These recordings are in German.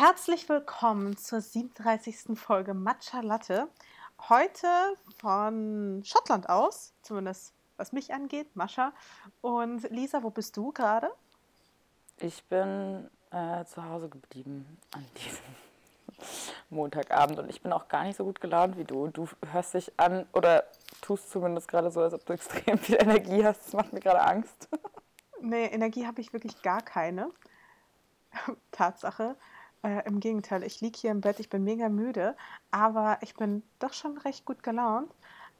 Herzlich willkommen zur 37. Folge Matcha Latte. Heute von Schottland aus, zumindest was mich angeht, Mascha. Und Lisa, wo bist du gerade? Ich bin äh, zu Hause geblieben an diesem Montagabend und ich bin auch gar nicht so gut gelaunt wie du. Du hörst dich an oder tust zumindest gerade so, als ob du extrem viel Energie hast. Das macht mir gerade Angst. Nee, Energie habe ich wirklich gar keine. Tatsache. Äh, Im Gegenteil, ich liege hier im Bett, ich bin mega müde, aber ich bin doch schon recht gut gelaunt.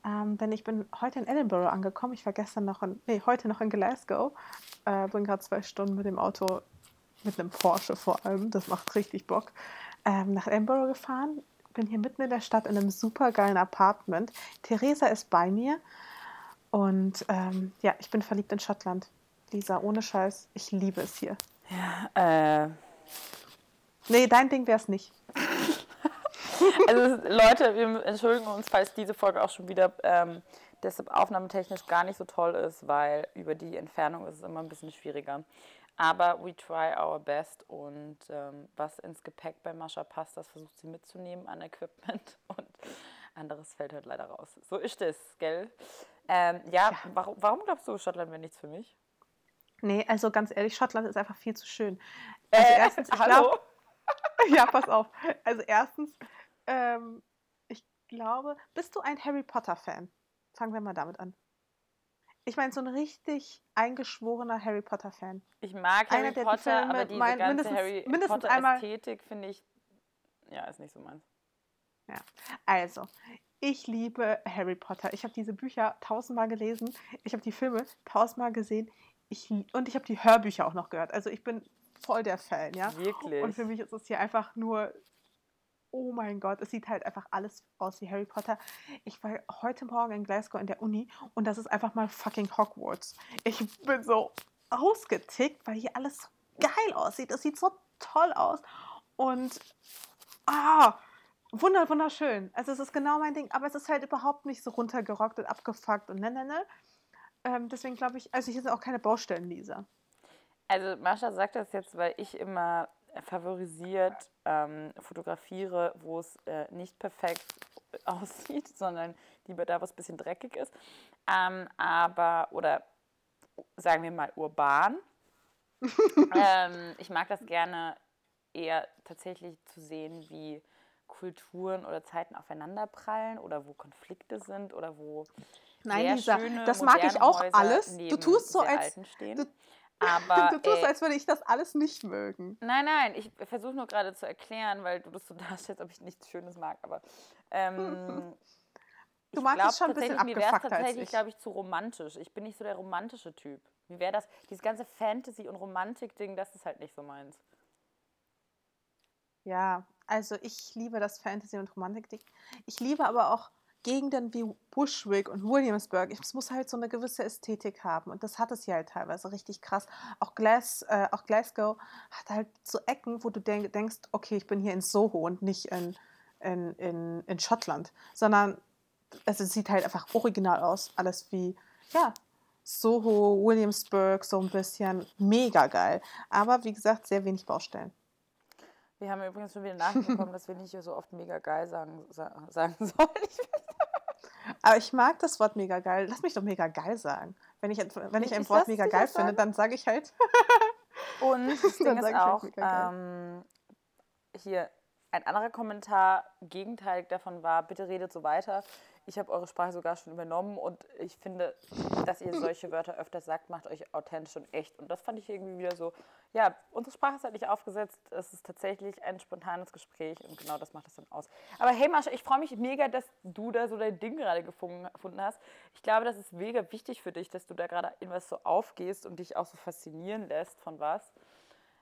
Ähm, denn ich bin heute in Edinburgh angekommen. Ich war gestern noch in, nee, heute noch in Glasgow. Äh, bin gerade zwei Stunden mit dem Auto, mit einem Porsche vor allem, das macht richtig Bock, ähm, nach Edinburgh gefahren. Bin hier mitten in der Stadt in einem super geilen Apartment. Theresa ist bei mir und ähm, ja, ich bin verliebt in Schottland. Lisa, ohne Scheiß, ich liebe es hier. Ja, äh. Nee, dein Ding wäre es nicht. Also Leute, wir entschuldigen uns, falls diese Folge auch schon wieder ähm, deshalb aufnahmetechnisch gar nicht so toll ist, weil über die Entfernung ist es immer ein bisschen schwieriger. Aber we try our best und ähm, was ins Gepäck bei Mascha passt, das versucht sie mitzunehmen an Equipment und anderes fällt halt leider raus. So ist es, gell? Ähm, ja, ja. Warum, warum glaubst du, Schottland wäre nichts für mich? Nee, also ganz ehrlich, Schottland ist einfach viel zu schön. Also äh, erstens, ich glaube. ja, pass auf. Also erstens, ähm, ich glaube, bist du ein Harry Potter-Fan? Fangen wir mal damit an. Ich meine, so ein richtig eingeschworener Harry Potter-Fan. Ich mag Harry Einer, Potter, die aber diese mein, ganze mindestens, Harry mindestens Potter-Ästhetik finde ich, ja, ist nicht so meins. Ja, also, ich liebe Harry Potter. Ich habe diese Bücher tausendmal gelesen. Ich habe die Filme tausendmal gesehen. Ich, und ich habe die Hörbücher auch noch gehört. Also ich bin voll der Fan, ja. Wirklich. Und für mich ist es hier einfach nur oh mein Gott, es sieht halt einfach alles aus wie Harry Potter. Ich war heute Morgen in Glasgow in der Uni und das ist einfach mal fucking Hogwarts. Ich bin so ausgetickt, weil hier alles so geil aussieht. Es sieht so toll aus und ah, wunder, wunderschön. Also es ist genau mein Ding, aber es ist halt überhaupt nicht so runtergerockt und abgefuckt und ne, ne, ne. Ähm, deswegen glaube ich, also ich ist auch keine Baustellen, Lisa. Also Mascha sagt das jetzt, weil ich immer favorisiert ähm, fotografiere, wo es äh, nicht perfekt aussieht, sondern lieber da, wo es ein bisschen dreckig ist. Ähm, aber, oder sagen wir mal urban. ähm, ich mag das gerne eher tatsächlich zu sehen, wie Kulturen oder Zeiten aufeinanderprallen oder wo Konflikte sind oder wo Nein, Lisa, das mag ich auch alles. Du tust so, als du, aber, du tust, ey, als würde ich das alles nicht mögen. Nein, nein, ich versuche nur gerade zu erklären, weil du das so darstellst, ob ich nichts Schönes mag. Aber ähm, du magst glaub, es schon ein bisschen abgefuckt Mir wäre tatsächlich, glaube ich, zu romantisch. Ich bin nicht so der romantische Typ. Wie wäre das? Dieses ganze Fantasy- und Romantik-Ding, das ist halt nicht so meins. Ja, also ich liebe das Fantasy- und Romantik-Ding. Ich liebe aber auch Gegenden wie Bushwick und Williamsburg, es muss halt so eine gewisse Ästhetik haben. Und das hat es hier halt teilweise richtig krass. Auch, Glas, äh, auch Glasgow hat halt so Ecken, wo du denk, denkst, okay, ich bin hier in Soho und nicht in, in, in, in Schottland. Sondern es sieht halt einfach original aus. Alles wie, ja, Soho, Williamsburg, so ein bisschen mega geil. Aber wie gesagt, sehr wenig Baustellen. Wir haben übrigens schon wieder nachbekommen, dass wir nicht so oft mega geil sagen, sagen sollen. Aber ich mag das Wort mega geil. Lass mich doch mega geil sagen. Wenn ich, wenn ich ein Wort mega geil finde, dann sage ich halt. Und das Ding ist auch, halt ähm, hier ein anderer Kommentar, gegenteilig davon war, bitte redet so weiter. Ich habe eure Sprache sogar schon übernommen und ich finde, dass ihr solche Wörter öfter sagt, macht euch authentisch und echt. Und das fand ich irgendwie wieder so, ja, unsere Sprache ist halt nicht aufgesetzt, es ist tatsächlich ein spontanes Gespräch und genau das macht es dann aus. Aber hey Mascha, ich freue mich mega, dass du da so dein Ding gerade gefunden hast. Ich glaube, das ist mega wichtig für dich, dass du da gerade in was so aufgehst und dich auch so faszinieren lässt von was.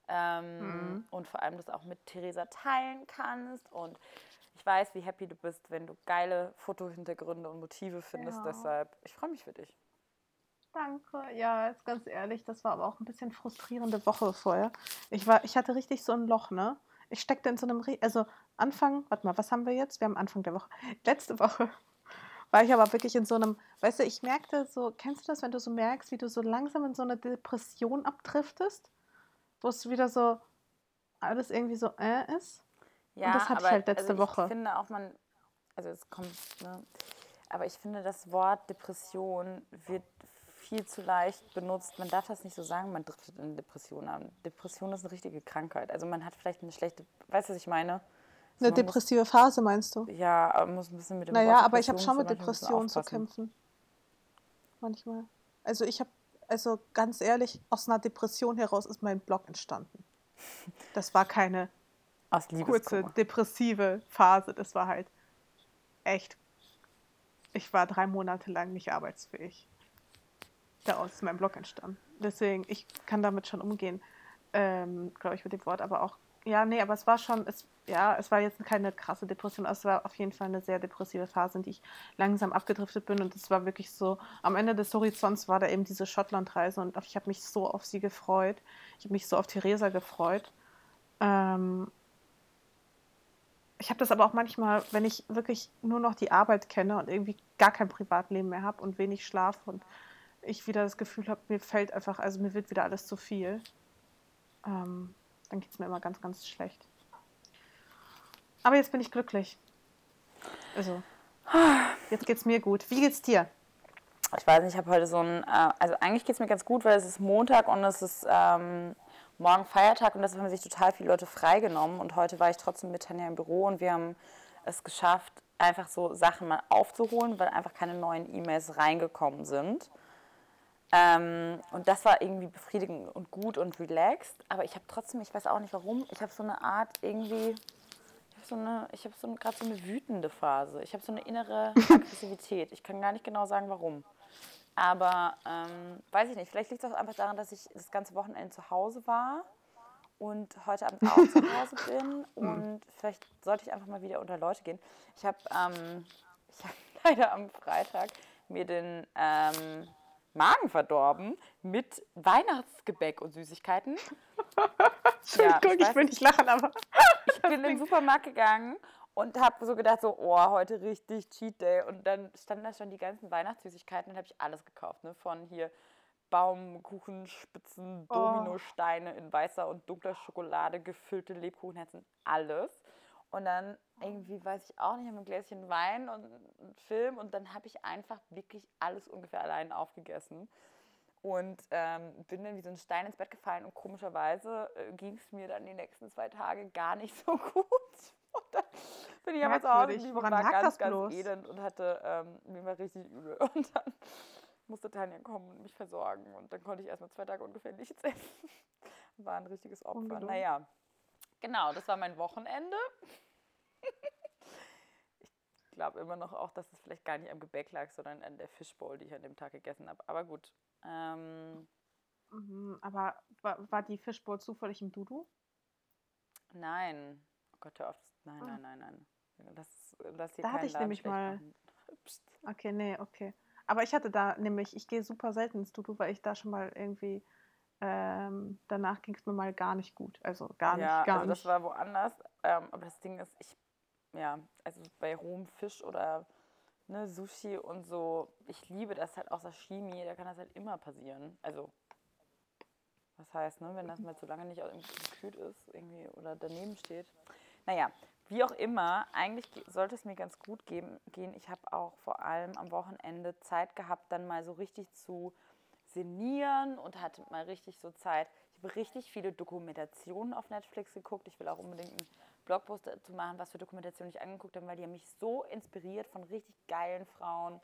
Ähm, mhm. Und vor allem das auch mit Theresa teilen kannst und ich weiß, wie happy du bist, wenn du geile Fotohintergründe und Motive findest. Ja. Deshalb, ich freue mich für dich. Danke. Ja, jetzt ganz ehrlich, das war aber auch ein bisschen frustrierende Woche vorher. Ich war, ich hatte richtig so ein Loch, ne? Ich steckte in so einem, also Anfang, warte mal, was haben wir jetzt? Wir haben Anfang der Woche. Letzte Woche war ich aber wirklich in so einem, weißt du, ich merkte so, kennst du das, wenn du so merkst, wie du so langsam in so eine Depression abdriftest? Wo es wieder so, alles irgendwie so äh ist. Ja, und das hatte aber ich halt letzte also ich Woche. finde auch, man, also es kommt, ne, aber ich finde, das Wort Depression wird viel zu leicht benutzt. Man darf das nicht so sagen, man driftet in Depression an. Depression ist eine richtige Krankheit. Also man hat vielleicht eine schlechte, weißt du, was ich meine? Eine depressive muss, Phase meinst du? Ja, muss ein bisschen mit dem Naja, aber ich habe schon mit Depressionen zu kämpfen. Manchmal. Also ich habe, also ganz ehrlich, aus einer Depression heraus ist mein Blog entstanden. Das war keine kurze depressive Phase. Das war halt echt. Ich war drei Monate lang nicht arbeitsfähig. Daraus ist mein Blog entstanden. Deswegen, ich kann damit schon umgehen, ähm, glaube ich, mit dem Wort, aber auch ja, nee, aber es war schon, es, ja, es war jetzt keine krasse Depression, es war auf jeden Fall eine sehr depressive Phase, in die ich langsam abgedriftet bin und es war wirklich so, am Ende des Horizonts war da eben diese Schottlandreise und ich habe mich so auf sie gefreut. Ich habe mich so auf Theresa gefreut. Ähm, ich habe das aber auch manchmal, wenn ich wirklich nur noch die Arbeit kenne und irgendwie gar kein Privatleben mehr habe und wenig Schlaf und ich wieder das Gefühl habe, mir fällt einfach, also mir wird wieder alles zu viel. Ähm, dann geht es mir immer ganz, ganz schlecht. Aber jetzt bin ich glücklich. Also, jetzt geht es mir gut. Wie geht's dir? Ich weiß nicht, ich habe heute so ein, äh, also eigentlich geht es mir ganz gut, weil es ist Montag und es ist ähm, morgen Feiertag und deshalb haben sich total viele Leute freigenommen und heute war ich trotzdem mit Tanja im Büro und wir haben es geschafft, einfach so Sachen mal aufzuholen, weil einfach keine neuen E-Mails reingekommen sind. Ähm, und das war irgendwie befriedigend und gut und relaxed. Aber ich habe trotzdem, ich weiß auch nicht warum, ich habe so eine Art irgendwie, ich habe so eine, ich habe so gerade so eine wütende Phase. Ich habe so eine innere Aggressivität. Ich kann gar nicht genau sagen, warum. Aber ähm, weiß ich nicht, vielleicht liegt es auch einfach daran, dass ich das ganze Wochenende zu Hause war und heute Abend auch zu Hause bin. Und vielleicht sollte ich einfach mal wieder unter Leute gehen. Ich habe ähm, hab leider am Freitag mir den ähm, Magen verdorben mit Weihnachtsgebäck und Süßigkeiten. ja, ich, ich will nicht lachen, aber. ich bin in den Supermarkt gegangen und habe so gedacht, so, oh, heute richtig Cheat Day. Und dann standen da schon die ganzen Weihnachtssüßigkeiten und habe ich alles gekauft. Ne? Von hier Baumkuchenspitzen, oh. Dominosteine in weißer und dunkler Schokolade, gefüllte Lebkuchenherzen, alles. Und dann irgendwie, weiß ich auch nicht, haben ein Gläschen Wein und einen Film und dann habe ich einfach wirklich alles ungefähr allein aufgegessen. Und ähm, bin dann wie so ein Stein ins Bett gefallen und komischerweise äh, ging es mir dann die nächsten zwei Tage gar nicht so gut. Und dann bin ich aber zu Hause und war ganz, ganz elend und hatte, ähm, mir war richtig übel. Und dann musste Tanja kommen und mich versorgen. Und dann konnte ich erstmal zwei Tage ungefähr nichts essen. War ein richtiges Opfer. Naja, genau, das war mein Wochenende ich glaube immer noch auch, dass es vielleicht gar nicht am Gebäck lag, sondern an der Fishbowl, die ich an dem Tag gegessen habe. Aber gut. Ähm, mhm, aber war, war die Fishbowl zufällig im Dudu? Nein. Oh Gott, hör auf. Nein, oh. nein, nein, nein. Das, das hier da hatte ich Laden nämlich mal. Okay, nee, okay. Aber ich hatte da nämlich, ich gehe super selten ins Dudu, weil ich da schon mal irgendwie ähm, danach ging es mir mal gar nicht gut. Also gar ja, nicht, gar also nicht. das war woanders. Ähm, aber das Ding ist, ich ja, also bei rohem Fisch oder ne, Sushi und so, ich liebe das halt auch Sashimi, da kann das halt immer passieren. Also, was heißt, ne, wenn das mal zu lange nicht gekühlt ist irgendwie oder daneben steht. Naja, wie auch immer, eigentlich sollte es mir ganz gut gehen. Ich habe auch vor allem am Wochenende Zeit gehabt, dann mal so richtig zu sinnieren und hatte mal richtig so Zeit. Ich habe richtig viele Dokumentationen auf Netflix geguckt. Ich will auch unbedingt einen Blogpost zu machen, was für Dokumentationen ich angeguckt habe, weil die haben mich so inspiriert von richtig geilen Frauen,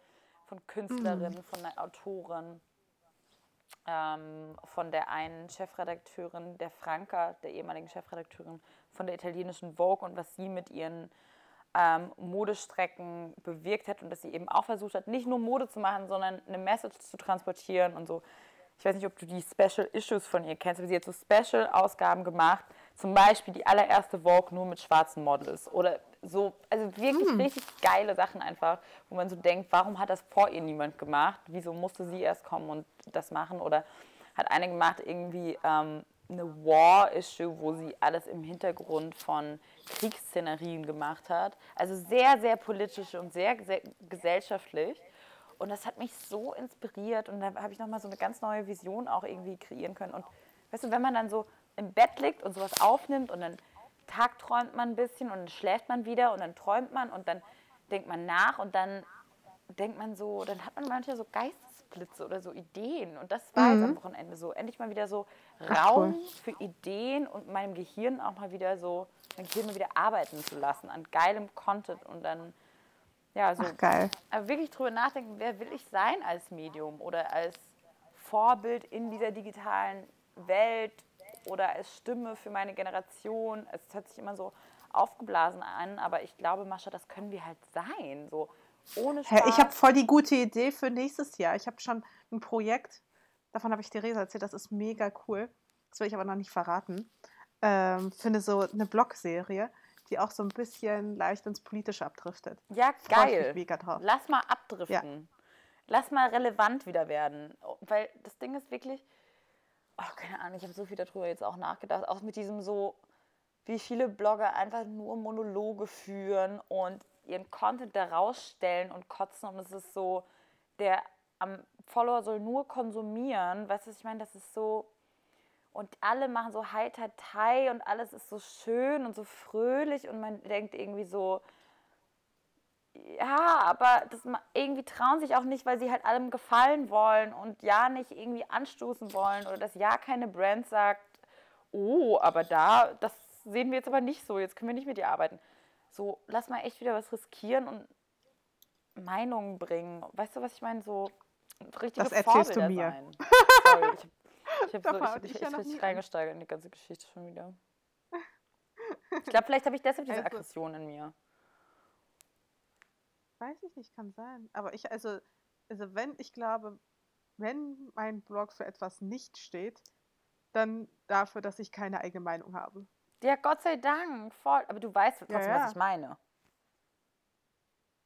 von Künstlerinnen, mhm. von Autoren, ähm, von der einen Chefredakteurin, der Franca, der ehemaligen Chefredakteurin von der italienischen Vogue und was sie mit ihren ähm, Modestrecken bewirkt hat und dass sie eben auch versucht hat, nicht nur Mode zu machen, sondern eine Message zu transportieren und so. Ich weiß nicht, ob du die Special Issues von ihr kennst, aber sie hat so Special-Ausgaben gemacht, zum Beispiel die allererste Vogue nur mit schwarzen Models oder so, also wirklich hm. richtig geile Sachen einfach, wo man so denkt, warum hat das vor ihr niemand gemacht? Wieso musste sie erst kommen und das machen? Oder hat eine gemacht irgendwie ähm, eine War-Issue, wo sie alles im Hintergrund von Kriegsszenarien gemacht hat. Also sehr, sehr politisch und sehr, sehr gesellschaftlich. Und das hat mich so inspiriert und da habe ich nochmal so eine ganz neue Vision auch irgendwie kreieren können. Und weißt du, wenn man dann so im Bett liegt und sowas aufnimmt und dann tagträumt man ein bisschen und dann schläft man wieder und dann träumt man und dann denkt man nach und dann denkt man so, dann hat man manchmal so Geistesblitze oder so Ideen. Und das war mhm. jetzt am Wochenende so. Endlich mal wieder so Raum cool. für Ideen und meinem Gehirn auch mal wieder so, mein Gehirn mal wieder arbeiten zu lassen an geilem Content und dann, ja, so. Ach, geil. Aber wirklich drüber nachdenken, wer will ich sein als Medium oder als Vorbild in dieser digitalen Welt oder als Stimme für meine Generation. Es hört sich immer so aufgeblasen an, aber ich glaube, Mascha, das können wir halt sein. So ohne Spaß. Ich habe voll die gute Idee für nächstes Jahr. Ich habe schon ein Projekt, davon habe ich Theresa erzählt, das ist mega cool. Das will ich aber noch nicht verraten. Ähm, finde so eine Blogserie, die auch so ein bisschen leicht ins Politische abdriftet. Ja, geil. Mega drauf. Lass mal abdriften. Ja. Lass mal relevant wieder werden. Weil das Ding ist wirklich, oh, keine Ahnung, ich habe so viel darüber jetzt auch nachgedacht, auch mit diesem so, wie viele Blogger einfach nur Monologe führen und ihren Content da rausstellen und kotzen und es ist so, der am Follower soll nur konsumieren, weißt du, ich meine, das ist so und alle machen so heiter Tai und alles ist so schön und so fröhlich und man denkt irgendwie so, ja, aber das irgendwie trauen sich auch nicht, weil sie halt allem gefallen wollen und ja nicht irgendwie anstoßen wollen oder dass ja keine Brand sagt, oh, aber da, das sehen wir jetzt aber nicht so, jetzt können wir nicht mit dir arbeiten. So, lass mal echt wieder was riskieren und Meinungen bringen. Weißt du, was ich meine? So richtige das erzählst Vorbilder du mir. Sein. Sorry, ich habe hab so, ich, ich, ich ja richtig reingesteigert in die ganze Geschichte schon wieder. Ich glaube, vielleicht habe ich deshalb diese also, Aggression in mir. Weiß ich nicht, kann sein. Aber ich, also, also wenn, ich glaube, wenn mein Blog für etwas nicht steht, dann dafür, dass ich keine eigene Meinung habe. Ja, Gott sei Dank, voll. Aber du weißt trotzdem, ja, ja. was ich meine.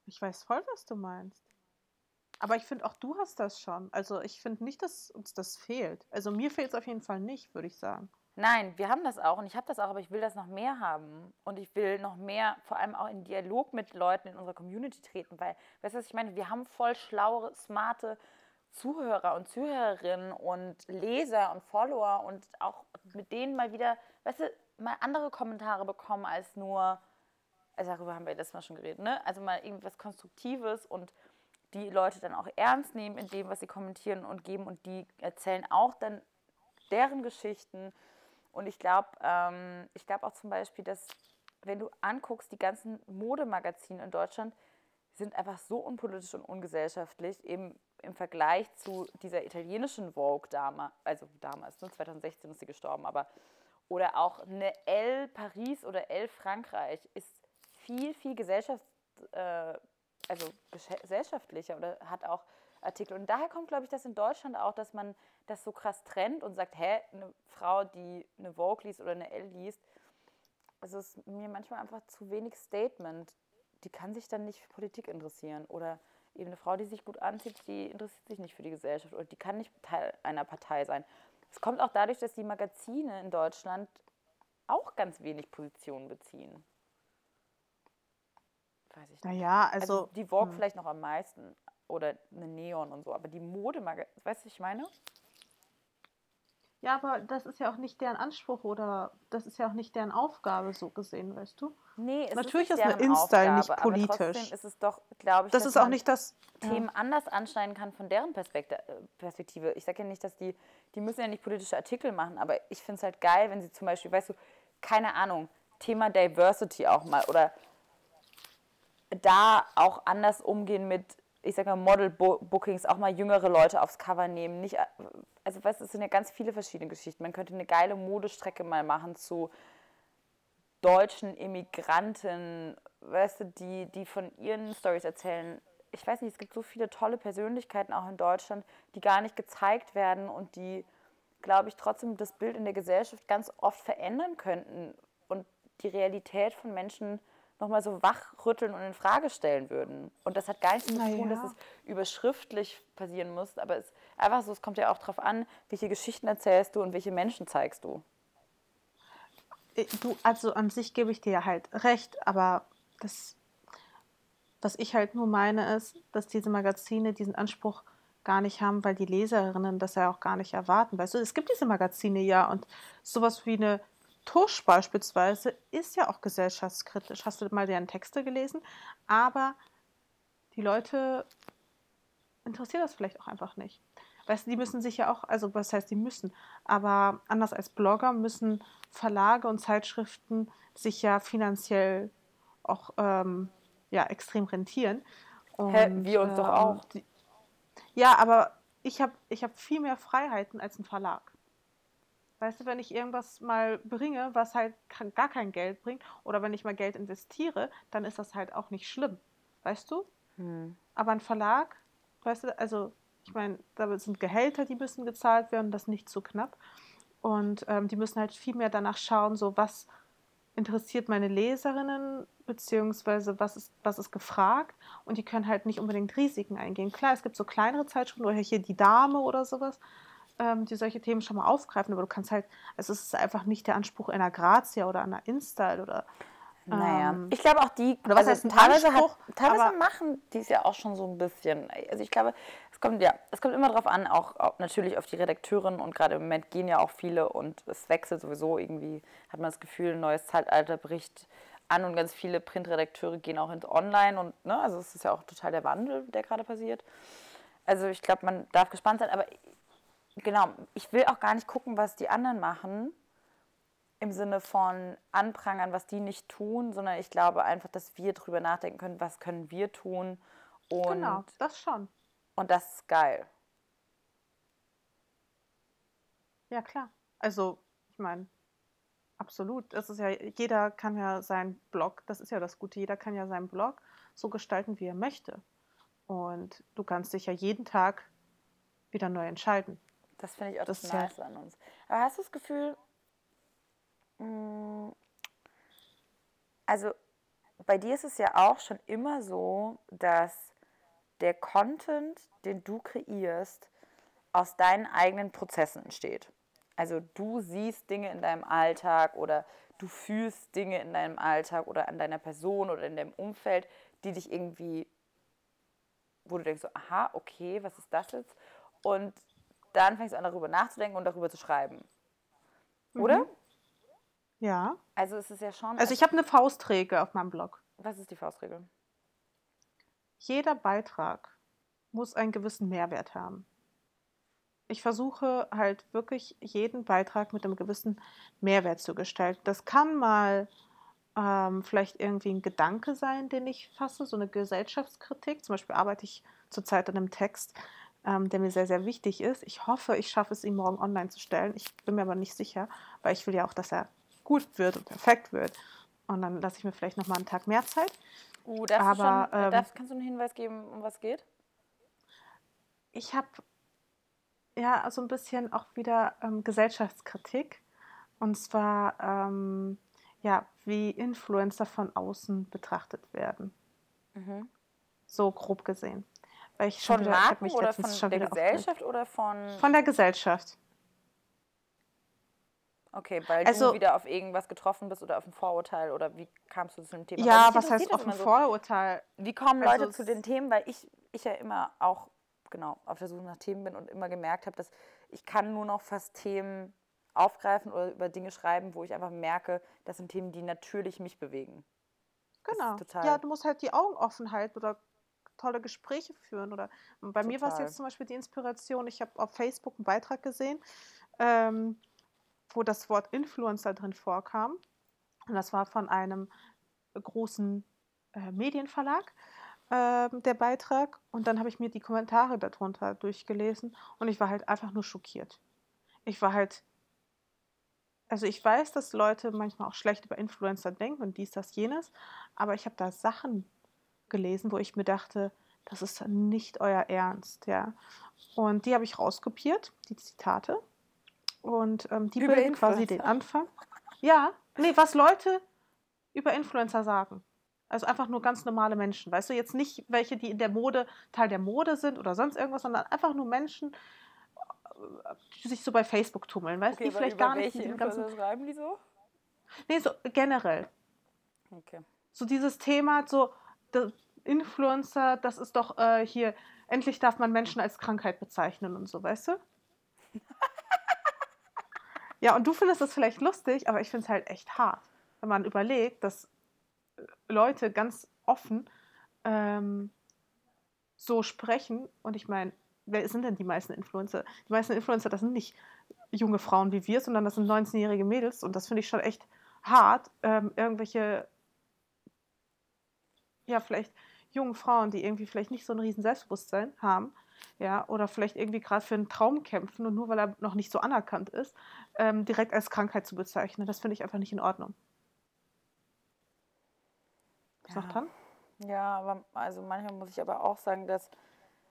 Ich weiß voll, was du meinst. Aber ich finde auch du hast das schon. Also ich finde nicht, dass uns das fehlt. Also mir fehlt es auf jeden Fall nicht, würde ich sagen. Nein, wir haben das auch und ich habe das auch, aber ich will das noch mehr haben. Und ich will noch mehr, vor allem auch in Dialog mit Leuten in unserer Community treten, weil, weißt du, was ich meine? Wir haben voll schlaue, smarte Zuhörer und Zuhörerinnen und Leser und Follower und auch mit denen mal wieder, weißt du, mal andere Kommentare bekommen als nur, also darüber haben wir letztes Mal schon geredet, ne? Also mal irgendwas Konstruktives und die Leute dann auch ernst nehmen in dem, was sie kommentieren und geben und die erzählen auch dann deren Geschichten. Und ich glaube, ähm, ich glaube auch zum Beispiel, dass wenn du anguckst, die ganzen Modemagazine in Deutschland sind einfach so unpolitisch und ungesellschaftlich, eben im Vergleich zu dieser italienischen Vogue damals, also damals, ne, 2016 ist sie gestorben, aber oder auch eine L Paris oder L Frankreich ist viel, viel Gesellschaft, äh, also gesellschaftlicher oder hat auch Artikel. Und daher kommt, glaube ich, das in Deutschland auch, dass man das so krass trennt und sagt, hä, eine Frau, die eine Vogue liest oder eine L liest, also ist mir manchmal einfach zu wenig Statement. Die kann sich dann nicht für Politik interessieren. Oder eben eine Frau, die sich gut anzieht, die interessiert sich nicht für die Gesellschaft oder die kann nicht Teil einer Partei sein. Es kommt auch dadurch, dass die Magazine in Deutschland auch ganz wenig Positionen beziehen. Weiß ich nicht. Naja, also, also die Vogue hm. vielleicht noch am meisten oder eine Neon und so, aber die Modemagazine, weißt du, ich meine? Ja, aber das ist ja auch nicht deren Anspruch oder das ist ja auch nicht deren Aufgabe, so gesehen, weißt du? Nee, es Natürlich ist, ist eine InStyle nicht politisch. Aber trotzdem ist es doch, glaube ich, das ist auch nicht das Themen ja. anders anschneiden kann von deren Perspektive. Ich sage ja nicht, dass die, die müssen ja nicht politische Artikel machen, aber ich finde es halt geil, wenn sie zum Beispiel, weißt du, keine Ahnung, Thema Diversity auch mal oder da auch anders umgehen mit, ich sage mal, Model-Bookings, auch mal jüngere Leute aufs Cover nehmen. Nicht, also weißt du, es sind ja ganz viele verschiedene Geschichten. Man könnte eine geile Modestrecke mal machen zu deutschen Immigranten, weißt du, die, die von ihren Stories erzählen. Ich weiß nicht, es gibt so viele tolle Persönlichkeiten auch in Deutschland, die gar nicht gezeigt werden und die, glaube ich, trotzdem das Bild in der Gesellschaft ganz oft verändern könnten und die Realität von Menschen nochmal so wachrütteln und in Frage stellen würden. Und das hat gar nichts zu tun, dass es überschriftlich passieren muss, aber es einfach so, es kommt ja auch darauf an, welche Geschichten erzählst du und welche Menschen zeigst du. Äh, du, also an sich gebe ich dir halt recht, aber das, was ich halt nur meine, ist, dass diese Magazine diesen Anspruch gar nicht haben, weil die Leserinnen das ja auch gar nicht erwarten. Weißt du, es gibt diese Magazine ja und sowas wie eine Tusch beispielsweise ist ja auch gesellschaftskritisch. Hast du mal deren Texte gelesen? Aber die Leute interessiert das vielleicht auch einfach nicht. Weißt du, die müssen sich ja auch, also was heißt, die müssen, aber anders als Blogger müssen Verlage und Zeitschriften sich ja finanziell auch ähm, ja, extrem rentieren. Und, Hä, wir uns ähm, doch auch. Die, ja, aber ich habe ich hab viel mehr Freiheiten als ein Verlag. Weißt du, wenn ich irgendwas mal bringe, was halt gar kein Geld bringt, oder wenn ich mal Geld investiere, dann ist das halt auch nicht schlimm. Weißt du? Hm. Aber ein Verlag, weißt du, also ich meine, da sind Gehälter, die müssen gezahlt werden, das nicht zu so knapp. Und ähm, die müssen halt viel mehr danach schauen, so was interessiert meine Leserinnen, beziehungsweise was ist, was ist gefragt. Und die können halt nicht unbedingt Risiken eingehen. Klar, es gibt so kleinere Zeitschriften oder hier die Dame oder sowas, ähm, die solche Themen schon mal aufgreifen, aber du kannst halt, also es ist einfach nicht der Anspruch einer Grazia oder einer Install oder naja, ähm, ich glaube auch die, oder was also heißt teilweise, hat, teilweise machen die es ja auch schon so ein bisschen. Also ich glaube, es kommt ja, es kommt immer darauf an, auch, auch natürlich auf die Redakteurin und gerade im Moment gehen ja auch viele und es wechselt sowieso irgendwie, hat man das Gefühl, ein neues Zeitalter bricht an und ganz viele Printredakteure gehen auch ins Online und ne, also es ist ja auch total der Wandel, der gerade passiert. Also ich glaube, man darf gespannt sein, aber genau, ich will auch gar nicht gucken, was die anderen machen im Sinne von anprangern, was die nicht tun, sondern ich glaube einfach, dass wir drüber nachdenken können, was können wir tun. Und, genau, das schon. Und das ist geil. Ja, klar. Also, ich meine, absolut. Es ist ja, jeder kann ja seinen Blog, das ist ja das Gute, jeder kann ja seinen Blog so gestalten, wie er möchte. Und du kannst dich ja jeden Tag wieder neu entscheiden. Das finde ich auch das, das Nice an uns. Aber hast du das Gefühl, Mm. Also bei dir ist es ja auch schon immer so, dass der Content, den du kreierst, aus deinen eigenen Prozessen entsteht. Also du siehst Dinge in deinem Alltag oder du fühlst Dinge in deinem Alltag oder an deiner Person oder in deinem Umfeld, die dich irgendwie, wo du denkst so, aha, okay, was ist das jetzt? Und dann fängst du an darüber nachzudenken und darüber zu schreiben. Oder? Mhm. Ja. Also es ist ja schon. Also ich habe eine Faustregel auf meinem Blog. Was ist die Faustregel? Jeder Beitrag muss einen gewissen Mehrwert haben. Ich versuche halt wirklich jeden Beitrag mit einem gewissen Mehrwert zu gestalten. Das kann mal ähm, vielleicht irgendwie ein Gedanke sein, den ich fasse, so eine Gesellschaftskritik. Zum Beispiel arbeite ich zurzeit an einem Text, ähm, der mir sehr, sehr wichtig ist. Ich hoffe, ich schaffe es, ihn morgen online zu stellen. Ich bin mir aber nicht sicher, weil ich will ja auch, dass er gut wird und perfekt wird. Und dann lasse ich mir vielleicht noch mal einen Tag mehr Zeit. Uh, darfst Aber, schon, äh, ähm, darfst, kannst du einen Hinweis geben, um was geht? Ich habe ja so ein bisschen auch wieder ähm, Gesellschaftskritik. Und zwar, ähm, ja, wie Influencer von außen betrachtet werden. Mhm. So grob gesehen. Weil ich von wieder, Marken oder von der Gesellschaft oder von... Von der Gesellschaft. Okay, weil also, du wieder auf irgendwas getroffen bist oder auf ein Vorurteil oder wie kamst du zu dem Thema? Ja, was heißt auf ein so, Vorurteil? Wie kommen Leute also zu den Themen? Weil ich, ich ja immer auch genau auf der Suche nach Themen bin und immer gemerkt habe, dass ich kann nur noch fast Themen aufgreifen oder über Dinge schreiben, wo ich einfach merke, das sind Themen, die natürlich mich bewegen. Genau. Ja, du musst halt die Augen offen halten oder tolle Gespräche führen. Oder bei total. mir war es jetzt zum Beispiel die Inspiration, ich habe auf Facebook einen Beitrag gesehen. Ähm, wo das Wort Influencer drin vorkam. Und das war von einem großen äh, Medienverlag äh, der Beitrag. Und dann habe ich mir die Kommentare darunter durchgelesen und ich war halt einfach nur schockiert. Ich war halt, also ich weiß, dass Leute manchmal auch schlecht über Influencer denken und dies, das, jenes, aber ich habe da Sachen gelesen, wo ich mir dachte, das ist nicht euer Ernst, ja. Und die habe ich rauskopiert, die Zitate, und ähm, die über bilden quasi den Anfang. Ja, nee, was Leute über Influencer sagen. Also einfach nur ganz normale Menschen. Weißt du, jetzt nicht welche, die in der Mode Teil der Mode sind oder sonst irgendwas, sondern einfach nur Menschen, die sich so bei Facebook tummeln. Weißt du, okay, die vielleicht gar nicht. Welche ganzen schreiben die so? Nee, so generell. Okay. So dieses Thema, so Influencer, das ist doch äh, hier endlich darf man Menschen als Krankheit bezeichnen und so, weißt du? ja, und du findest das vielleicht lustig, aber ich finde es halt echt hart, wenn man überlegt, dass Leute ganz offen ähm, so sprechen. Und ich meine, wer sind denn die meisten Influencer? Die meisten Influencer, das sind nicht junge Frauen wie wir, sondern das sind 19-jährige Mädels. Und das finde ich schon echt hart, ähm, irgendwelche, ja, vielleicht jungen Frauen, die irgendwie vielleicht nicht so ein riesen Selbstbewusstsein haben, ja, oder vielleicht irgendwie gerade für einen Traum kämpfen und nur weil er noch nicht so anerkannt ist, ähm, direkt als Krankheit zu bezeichnen. Das finde ich einfach nicht in Ordnung. Ist ja. noch dran? Ja, aber also manchmal muss ich aber auch sagen, dass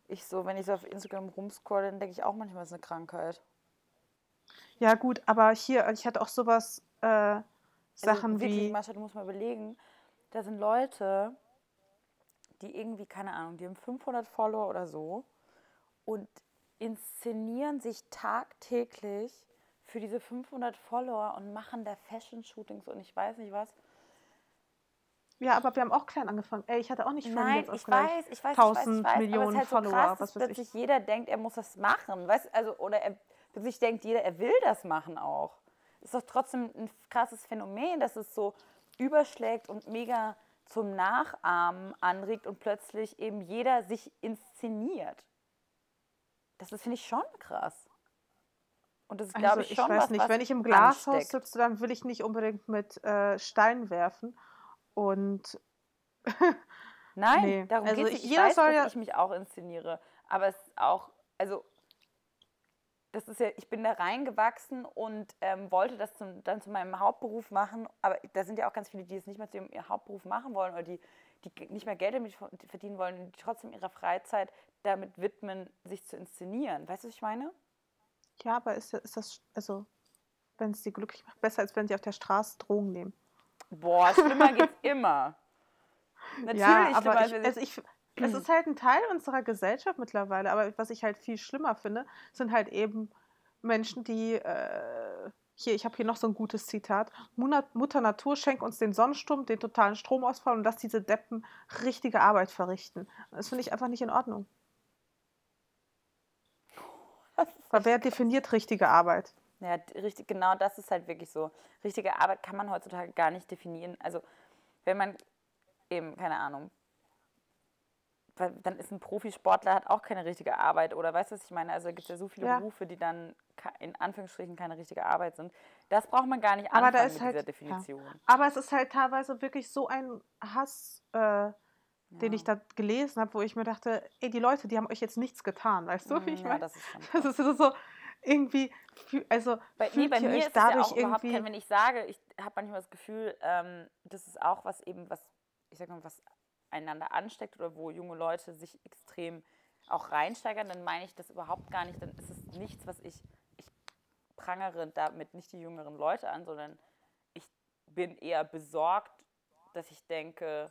ich so, wenn ich so auf Instagram rumscrolle, dann denke ich auch manchmal, es ist eine Krankheit. Ja, gut, aber hier, ich hatte auch sowas, äh, also Sachen also wirklich, wie. Mascha, du musst mal überlegen, da sind Leute, die irgendwie, keine Ahnung, die haben 500 Follower oder so und inszenieren sich tagtäglich für diese 500 Follower und machen da Fashion-Shootings und ich weiß nicht was. Ja, aber wir haben auch klein angefangen. Ey, ich hatte auch nicht Nein, ich weiß, ich weiß, ich weiß, 1000 ich weiß, Millionen halt so Follower, krass, was weiß ich. jeder denkt, er muss das machen, weißt also oder er sich denkt, jeder, er will das machen auch. Ist doch trotzdem ein krasses Phänomen, dass es so überschlägt und mega zum Nachahmen anregt und plötzlich eben jeder sich inszeniert. Das ist, finde ich, schon krass. Und das ist, glaube also, ich, schon ich weiß was, nicht, was wenn ich im Glashaus sitze, dann will ich nicht unbedingt mit äh, Steinen werfen. Und Nein, nee. darum also geht es nicht. Ich weiß, dass ja ich mich auch inszeniere. Aber es ist auch, also das ist ja, ich bin da reingewachsen und ähm, wollte das zum, dann zu meinem Hauptberuf machen. Aber da sind ja auch ganz viele, die es nicht mehr zu ihrem Hauptberuf machen wollen oder die, die nicht mehr Geld damit verdienen wollen und die trotzdem ihre Freizeit damit widmen, sich zu inszenieren. Weißt du, was ich meine? Ja, aber ist, ist das, also, wenn es sie glücklich macht, besser, als wenn sie auf der Straße Drogen nehmen. Boah, schlimmer geht's immer. Natürlich ja, aber ich, also ich, es ist halt ein Teil unserer Gesellschaft mittlerweile, aber was ich halt viel schlimmer finde, sind halt eben Menschen, die äh, hier, ich habe hier noch so ein gutes Zitat. Mutter Natur schenkt uns den Sonnensturm, den totalen Stromausfall und dass diese Deppen richtige Arbeit verrichten. Das finde ich einfach nicht in Ordnung. Weil wer definiert richtige Arbeit? Ja, richtig, genau das ist halt wirklich so. Richtige Arbeit kann man heutzutage gar nicht definieren. Also, wenn man eben, keine Ahnung, dann ist ein Profisportler, hat auch keine richtige Arbeit oder weißt du, was ich meine? Also gibt es ja so viele ja. Berufe, die dann in Anführungsstrichen keine richtige Arbeit sind. Das braucht man gar nicht anfangen aber da ist mit halt, dieser Definition. Ja. Aber es ist halt teilweise wirklich so ein Hass, äh, ja. den ich da gelesen habe, wo ich mir dachte, ey, die Leute, die haben euch jetzt nichts getan, weißt du, wie ich meine? Das ist, das ist so irgendwie, also bei, nee, bei mir ist es ja auch überhaupt kein, wenn ich sage, ich habe manchmal das Gefühl, ähm, das ist auch was eben, was, ich sag mal, was einander ansteckt oder wo junge Leute sich extrem auch reinsteigern, dann meine ich das überhaupt gar nicht. Dann ist es nichts, was ich, ich prangere damit nicht die jüngeren Leute an, sondern ich bin eher besorgt, dass ich denke,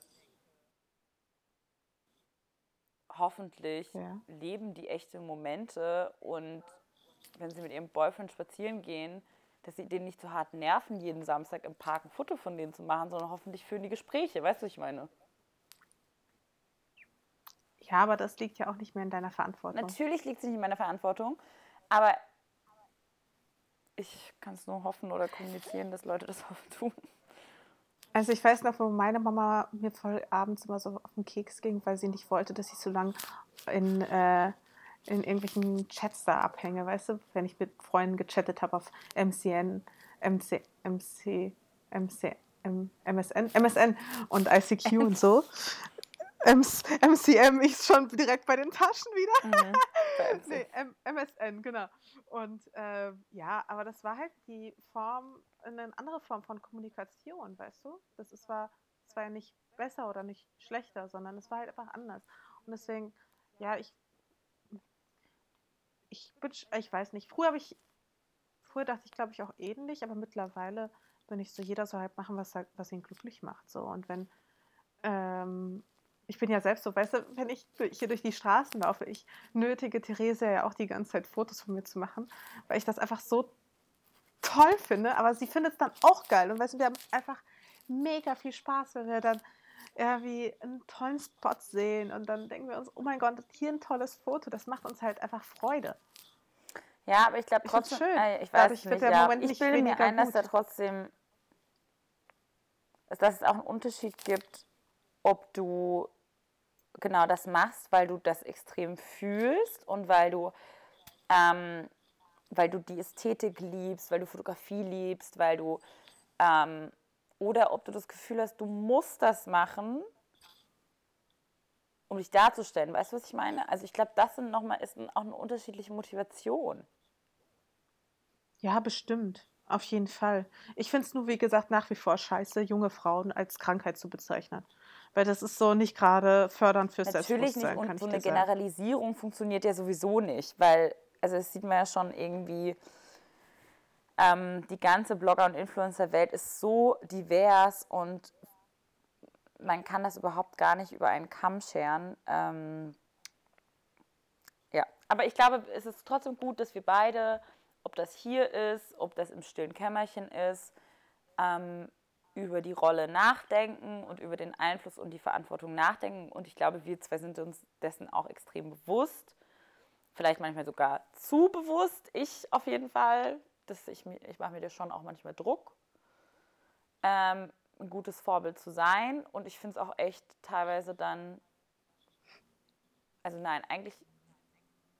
hoffentlich ja. leben die echte Momente und wenn sie mit ihrem Boyfriend spazieren gehen, dass sie den nicht so hart nerven, jeden Samstag im Park ein Foto von denen zu machen, sondern hoffentlich führen die Gespräche. Weißt du, was ich meine? Ja, aber das liegt ja auch nicht mehr in deiner Verantwortung. Natürlich liegt es nicht in meiner Verantwortung, aber ich kann es nur hoffen oder kommunizieren, dass Leute das hoffen tun. Also ich weiß noch, wo meine Mama mir voll abends immer so auf den Keks ging, weil sie nicht wollte, dass ich so lange in, äh, in irgendwelchen Chats da abhänge, weißt du, wenn ich mit Freunden gechattet habe auf MCN, MC, MC, MC, MSN, MSN und ICQ und so. MCM, ich schon direkt bei den Taschen wieder. Mhm, nee, MSN, genau. Und äh, ja, aber das war halt die Form, eine andere Form von Kommunikation, weißt du? Das ist, war, das war ja nicht besser oder nicht schlechter, sondern es war halt einfach anders. Und deswegen, ja, ich, ich bin, ich weiß nicht, früher habe ich, früher dachte ich, glaube ich, auch ähnlich, aber mittlerweile bin ich so, jeder soll halt machen, was, was ihn glücklich macht, so. Und wenn, ähm, ich bin ja selbst so, weißt du, wenn ich hier durch die Straßen laufe, ich nötige Therese ja auch die ganze Zeit Fotos von mir zu machen, weil ich das einfach so toll finde, aber sie findet es dann auch geil. Und weißt du, wir haben einfach mega viel Spaß, wenn wir dann irgendwie einen tollen Spot sehen und dann denken wir uns, oh mein Gott, hier ein tolles Foto, das macht uns halt einfach Freude. Ja, aber ich glaube trotzdem, ich, schön. Äh, ich weiß Dadurch nicht, ja. ich bilde mir ein, dass da trotzdem, dass es auch einen Unterschied gibt, ob du genau das machst, weil du das extrem fühlst und weil du, ähm, weil du die Ästhetik liebst, weil du Fotografie liebst, weil du, ähm, oder ob du das Gefühl hast, du musst das machen, um dich darzustellen. Weißt du, was ich meine? Also ich glaube, das sind noch mal, ist auch eine unterschiedliche Motivation. Ja, bestimmt. Auf jeden Fall. Ich finde es nur, wie gesagt, nach wie vor scheiße, junge Frauen als Krankheit zu bezeichnen. Weil das ist so nicht gerade fördernd fürs Natürlich Selbstbewusstsein. Natürlich nicht. Und so eine Generalisierung funktioniert ja sowieso nicht, weil, also das sieht man ja schon irgendwie, ähm, die ganze Blogger- und Influencer-Welt ist so divers und man kann das überhaupt gar nicht über einen Kamm scheren. Ähm, ja, aber ich glaube, es ist trotzdem gut, dass wir beide, ob das hier ist, ob das im stillen Kämmerchen ist, ähm, über die Rolle nachdenken und über den Einfluss und die Verantwortung nachdenken. Und ich glaube, wir zwei sind uns dessen auch extrem bewusst. Vielleicht manchmal sogar zu bewusst. Ich auf jeden Fall. Das, ich ich mache mir da schon auch manchmal Druck, ähm, ein gutes Vorbild zu sein. Und ich finde es auch echt teilweise dann. Also nein, eigentlich,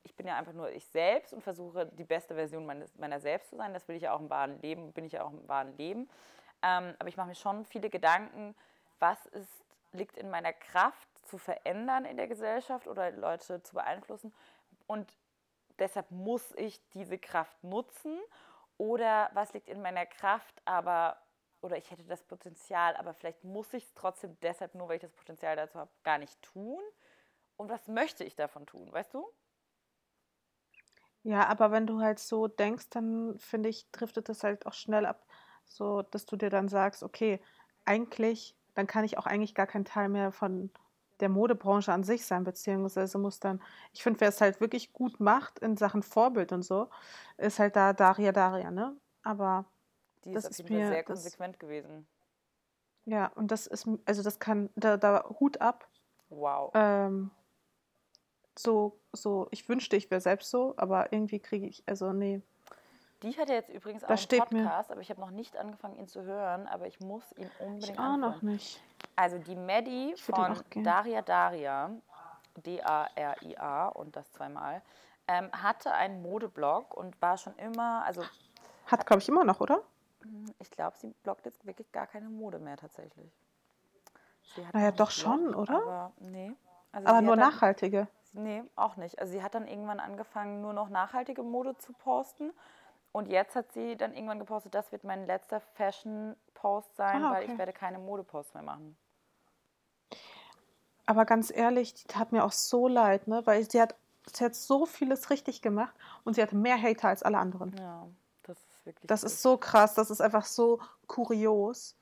ich bin ja einfach nur ich selbst und versuche die beste Version meines, meiner selbst zu sein. Das will ich ja auch im wahren Leben, bin ich ja auch im wahren Leben. Ähm, aber ich mache mir schon viele Gedanken, was ist, liegt in meiner Kraft zu verändern in der Gesellschaft oder Leute zu beeinflussen. Und deshalb muss ich diese Kraft nutzen. Oder was liegt in meiner Kraft, aber, oder ich hätte das Potenzial, aber vielleicht muss ich es trotzdem deshalb, nur weil ich das Potenzial dazu habe, gar nicht tun. Und was möchte ich davon tun, weißt du? Ja, aber wenn du halt so denkst, dann finde ich, driftet das halt auch schnell ab so, dass du dir dann sagst, okay, eigentlich, dann kann ich auch eigentlich gar kein Teil mehr von der Modebranche an sich sein, beziehungsweise muss dann, ich finde, wer es halt wirklich gut macht in Sachen Vorbild und so, ist halt da Daria Daria, ne? Aber die ist das ist mir sehr das, konsequent gewesen. Ja, und das ist, also das kann, da, da Hut ab. Wow. Ähm, so, so, ich wünschte, ich wäre selbst so, aber irgendwie kriege ich, also nee, die hat ja jetzt übrigens auch einen Podcast, aber ich habe noch nicht angefangen, ihn zu hören, aber ich muss ihn unbedingt ich auch anfangen. noch nicht. Also die Maddie von Daria Daria, D-A-R-I-A und das zweimal, ähm, hatte einen Modeblog und war schon immer, also... Hat, glaube ich, immer noch, oder? Hm, ich glaube, sie bloggt jetzt wirklich gar keine Mode mehr tatsächlich. naja, doch schon, oder? Aber, nee. Also aber nur nachhaltige? Dann, nee, auch nicht. Also sie hat dann irgendwann angefangen, nur noch nachhaltige Mode zu posten und jetzt hat sie dann irgendwann gepostet, das wird mein letzter Fashion-Post sein, ah, okay. weil ich werde keine Modeposts mehr machen. Aber ganz ehrlich, die tat mir auch so leid, ne? weil sie hat, sie hat so vieles richtig gemacht und sie hatte mehr Hater als alle anderen. Ja, das ist wirklich. Das ist so krass, das ist einfach so kurios.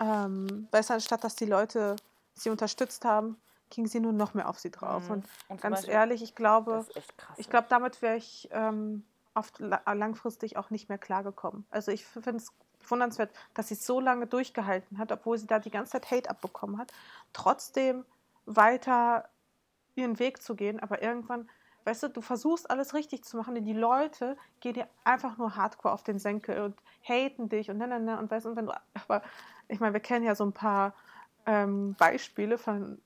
Ähm, weißt du, anstatt dass die Leute sie unterstützt haben, ging sie nur noch mehr auf sie drauf. Mhm. Und, und ganz ehrlich, ich glaube, ich glaube, damit wäre ich ähm, oft langfristig auch nicht mehr klargekommen. Also ich finde es bewundernswert, dass sie es so lange durchgehalten hat, obwohl sie da die ganze Zeit Hate abbekommen hat, trotzdem weiter ihren Weg zu gehen. Aber irgendwann, weißt du, du versuchst alles richtig zu machen, denn die Leute gehen dir einfach nur hardcore auf den Senkel und haten dich und ne, ne, ne. Und weißt du, wenn du, aber ich meine, wir kennen ja so ein paar ähm, Beispiele von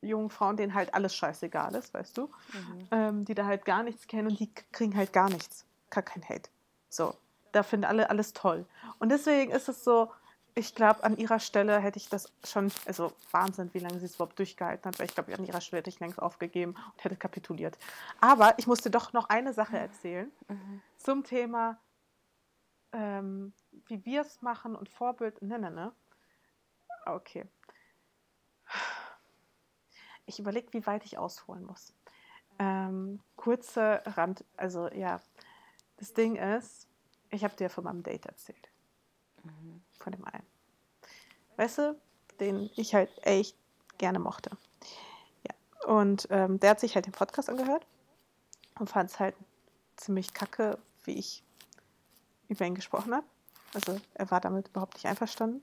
jungen Frauen, denen halt alles scheißegal ist, weißt du, mhm. ähm, die da halt gar nichts kennen und die kriegen halt gar nichts, gar kein Hate. So, da finden alle alles toll. Und deswegen ist es so, ich glaube, an ihrer Stelle hätte ich das schon, also Wahnsinn, wie lange sie es überhaupt durchgehalten hat, weil ich glaube, an ihrer Stelle hätte ich längst aufgegeben und hätte kapituliert. Aber ich musste doch noch eine Sache erzählen mhm. zum Thema, ähm, wie wir es machen und Vorbild, ne, ne, ne. Okay ich überlege, wie weit ich ausholen muss. Ähm, kurze Rand, also ja, das Ding ist, ich habe dir von meinem Date erzählt. Mhm. Von dem einen. Weißt du, den ich halt echt gerne mochte. Ja. Und ähm, der hat sich halt den Podcast angehört und fand es halt ziemlich kacke, wie ich über ihn gesprochen habe. Also er war damit überhaupt nicht einverstanden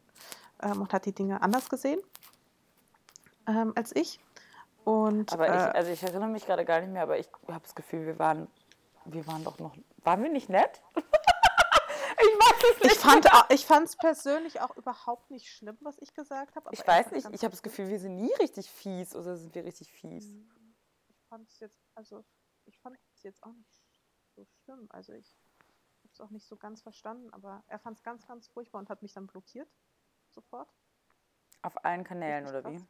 ähm, und hat die Dinge anders gesehen. ähm, als ich. Und, aber ich, äh, also ich erinnere mich gerade gar nicht mehr, aber ich habe das Gefühl, wir waren, wir waren doch noch, waren wir nicht nett? ich weiß es nicht. Ich fand ich es persönlich auch überhaupt nicht schlimm, was ich gesagt habe. Ich weiß nicht, ich habe das Gefühl, wir sind nie richtig fies oder sind wir richtig fies? Ich fand es jetzt, also ich fand es jetzt auch nicht so schlimm. Also ich habe es auch nicht so ganz verstanden, aber er fand es ganz, ganz furchtbar und hat mich dann blockiert. Sofort. Auf allen Kanälen, oder wie?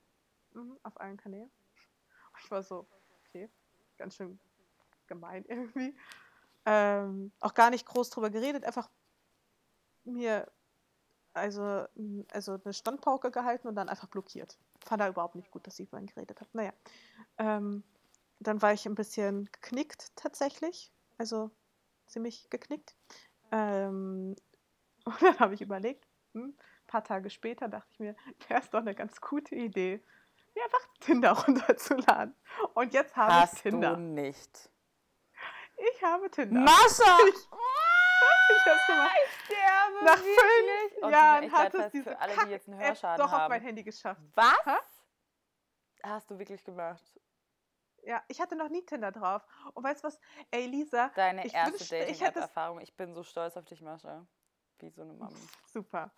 Mhm, auf allen Kanälen. Ich war so, okay, ganz schön gemein irgendwie. Ähm, auch gar nicht groß drüber geredet, einfach mir also, also eine Standpauke gehalten und dann einfach blockiert. Fand er überhaupt nicht gut, dass ich über ihn geredet habe. Naja. Ähm, dann war ich ein bisschen geknickt tatsächlich. Also ziemlich geknickt. Ähm, und dann habe ich überlegt, hm, ein paar Tage später dachte ich mir, wäre es doch eine ganz gute Idee, mir einfach Tinder runterzuladen. Und jetzt habe Hast ich Tinder. du nicht. Ich habe Tinder. Mascha! Ich, ich hab's gemacht. Ich sterbe Nach fünf Jahren hat es diese für alle, die jetzt einen Hörschaden doch haben. auf mein Handy geschafft. Was? Ha? Hast du wirklich gemacht? Ja, ich hatte noch nie Tinder drauf. Und weißt du was? Ey, Lisa. Deine erste Dating-App-Erfahrung. Ich bin so stolz auf dich, Mascha. Wie so eine Mama. Super.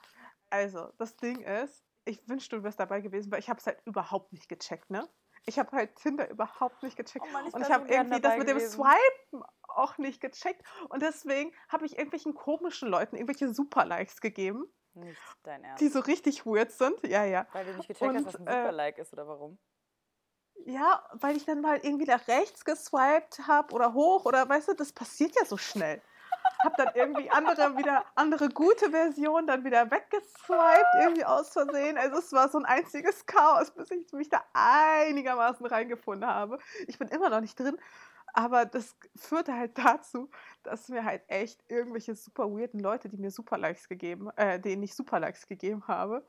Also, das Ding ist, ich wünschte, du wärst dabei gewesen, weil ich habe es halt überhaupt nicht gecheckt, ne? Ich habe halt Tinder überhaupt nicht gecheckt. Oh Mann, ich und ich habe irgendwie das mit gewesen. dem Swipen auch nicht gecheckt. Und deswegen habe ich irgendwelchen komischen Leuten irgendwelche Super-Likes gegeben. Nicht dein Ernst. Die so richtig weird sind. Ja, ja. Weil du nicht gecheckt und, hast, was ein Super-Like äh, ist, oder warum? Ja, weil ich dann mal irgendwie nach rechts geswiped habe oder hoch oder weißt du, das passiert ja so schnell. Hab dann irgendwie andere wieder andere gute Versionen dann wieder weggeswiped irgendwie aus Versehen. Also es war so ein einziges Chaos, bis ich mich da einigermaßen reingefunden habe. Ich bin immer noch nicht drin, aber das führte halt dazu, dass mir halt echt irgendwelche super weirden Leute, die mir Super Likes gegeben, äh, denen ich Super Likes gegeben habe,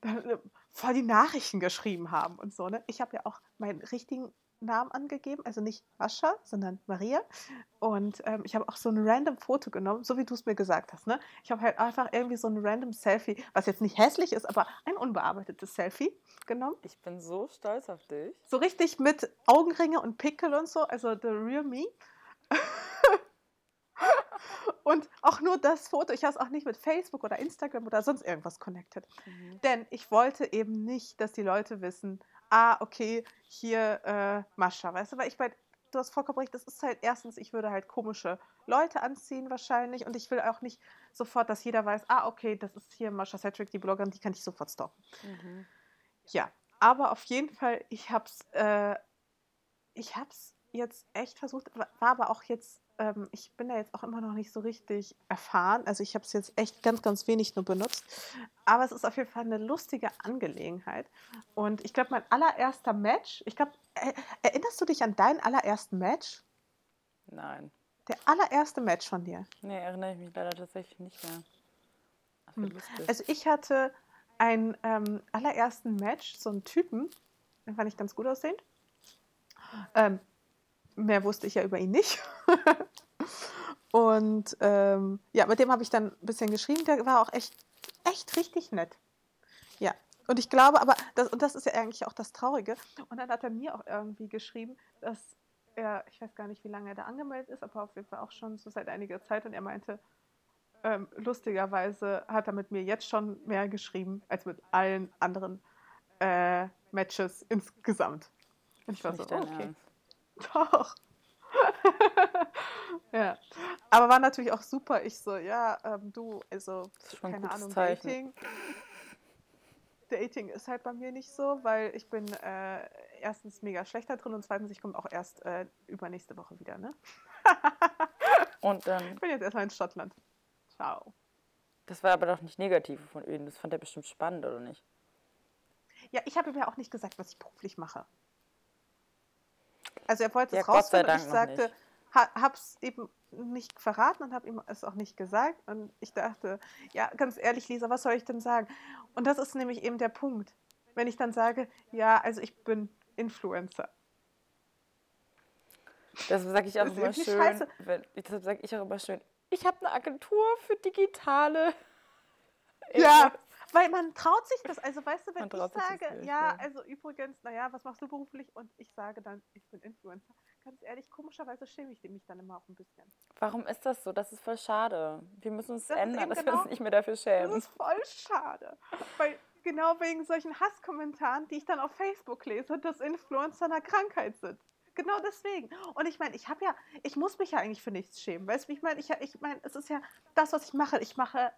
dann äh, voll die Nachrichten geschrieben haben und so. Ne? Ich habe ja auch meinen richtigen Namen angegeben, also nicht Mascha, sondern Maria. Und ähm, ich habe auch so ein random Foto genommen, so wie du es mir gesagt hast. Ne? Ich habe halt einfach irgendwie so ein random Selfie, was jetzt nicht hässlich ist, aber ein unbearbeitetes Selfie genommen. Ich bin so stolz auf dich. So richtig mit Augenringe und Pickel und so, also the real me. Und auch nur das Foto, ich habe es auch nicht mit Facebook oder Instagram oder sonst irgendwas connected. Mhm. Denn ich wollte eben nicht, dass die Leute wissen, ah, okay, hier äh, Mascha, weißt du, weil ich bei, du hast vollkommen recht, das ist halt erstens, ich würde halt komische Leute anziehen wahrscheinlich und ich will auch nicht sofort, dass jeder weiß, ah, okay, das ist hier Mascha Cedric, die Bloggerin, die kann ich sofort stoppen. Mhm. Ja, aber auf jeden Fall, ich hab's, äh, ich hab's jetzt echt versucht, war aber auch jetzt ähm, ich bin da jetzt auch immer noch nicht so richtig erfahren. Also ich habe es jetzt echt ganz, ganz wenig nur benutzt. Aber es ist auf jeden Fall eine lustige Angelegenheit. Und ich glaube, mein allererster Match, ich glaube, äh, erinnerst du dich an deinen allerersten Match? Nein. Der allererste Match von dir? Nee, erinnere ich mich leider tatsächlich nicht mehr. Hm. Also ich hatte einen ähm, allerersten Match, so einen Typen, den fand ich ganz gut aussehend. Ähm, mehr wusste ich ja über ihn nicht. und ähm, ja, mit dem habe ich dann ein bisschen geschrieben. Der war auch echt, echt richtig nett. Ja. Und ich glaube, aber, das, und das ist ja eigentlich auch das Traurige. Und dann hat er mir auch irgendwie geschrieben, dass er, ich weiß gar nicht, wie lange er da angemeldet ist, aber auf jeden Fall auch schon so seit einiger Zeit. Und er meinte, ähm, lustigerweise hat er mit mir jetzt schon mehr geschrieben als mit allen anderen äh, Matches insgesamt. Und ich war so, okay. Doch. ja. Aber war natürlich auch super. Ich so, ja, ähm, du, also, keine Ahnung, Zeichen. Dating. Dating ist halt bei mir nicht so, weil ich bin äh, erstens mega schlechter drin und zweitens, ich komme auch erst äh, übernächste Woche wieder, ne? und dann. Ich bin jetzt erstmal in Schottland. Ciao. Das war aber doch nicht negativ von ihm. Das fand er bestimmt spannend, oder nicht? Ja, ich habe ihm ja auch nicht gesagt, was ich beruflich mache. Also er wollte ja, es rausfinden und ich sagte, ha, hab's eben nicht verraten und habe ihm es auch nicht gesagt. Und ich dachte, ja, ganz ehrlich, Lisa, was soll ich denn sagen? Und das ist nämlich eben der Punkt. Wenn ich dann sage, ja, also ich bin Influencer. Das sage ich auch immer schön. Wenn, deshalb sage ich auch immer schön, ich habe eine Agentur für digitale. Ja, Weil man traut sich das, also weißt du, wenn ich sage, nicht, ja, ja, also übrigens, naja, was machst du beruflich? Und ich sage dann, ich bin Influencer. Ganz ehrlich, komischerweise schäme ich mich dann immer auch ein bisschen. Warum ist das so? Das ist voll schade. Wir müssen uns das ändern, dass genau, wir uns nicht mehr dafür schämen. Das ist voll schade. Weil genau wegen solchen Hasskommentaren, die ich dann auf Facebook lese, dass Influencer eine Krankheit sind. Genau deswegen. Und ich meine, ich habe ja, ich muss mich ja eigentlich für nichts schämen. Weißt du, ich meine, ich, ich meine, es ist ja das, was ich mache. Ich mache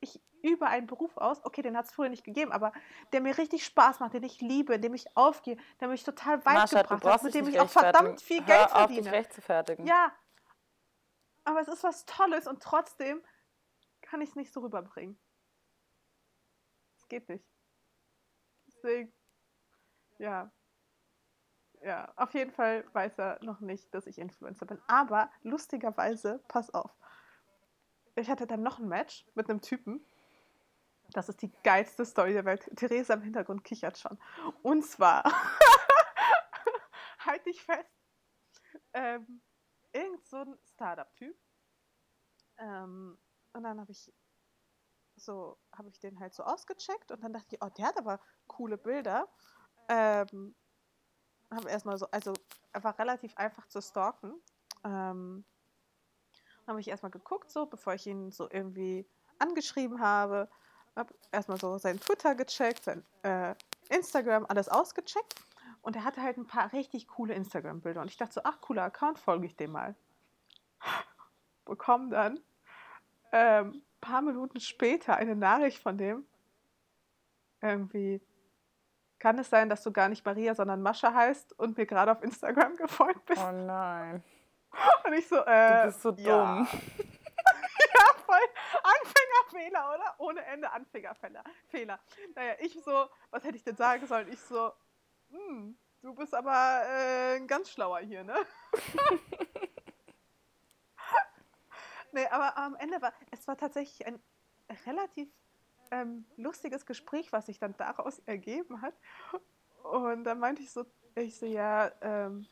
ich übe einen Beruf aus, okay, den hat es früher nicht gegeben, aber der mir richtig Spaß macht, den ich liebe, in dem ich aufgehe, der mich total weit Marsha, gebracht hat, mit dem ich auch verdammt viel Geld Hör verdiene. Auf, dich recht zu fertigen. Ja, aber es ist was Tolles und trotzdem kann ich es nicht so rüberbringen. Es geht nicht. Deswegen, ja. Ja, auf jeden Fall weiß er noch nicht, dass ich Influencer bin. Aber lustigerweise, pass auf, ich hatte dann noch ein Match mit einem Typen. Das ist die geilste Story der Welt. Theresa im Hintergrund kichert schon. Und zwar, halt dich fest, ähm, irgend so ein Startup-Typ. Ähm, und dann habe ich so, habe ich den halt so ausgecheckt und dann dachte ich, oh, der hat aber coole Bilder. Ähm, habe erstmal so, also er war relativ einfach zu stalken. Ähm, habe ich erstmal geguckt, so, bevor ich ihn so irgendwie angeschrieben habe. Habe erstmal so sein Twitter gecheckt, sein äh, Instagram, alles ausgecheckt. Und er hatte halt ein paar richtig coole Instagram-Bilder. Und ich dachte so, ach, cooler Account, folge ich dem mal. Bekomme dann ein ähm, paar Minuten später eine Nachricht von dem. Irgendwie, kann es sein, dass du gar nicht Maria, sondern Mascha heißt und mir gerade auf Instagram gefolgt bist? Oh nein. Und ich so, äh, Du bist so ja. dumm. ja, voll Anfängerfehler, oder? Ohne Ende Anfängerfehler. Fehler. Naja, ich so, was hätte ich denn sagen sollen? Ich so, hm, du bist aber äh, ein ganz schlauer hier, ne? nee, aber am Ende war, es war tatsächlich ein relativ ähm, lustiges Gespräch, was sich dann daraus ergeben hat. Und dann meinte ich so, ich so, ja, ähm,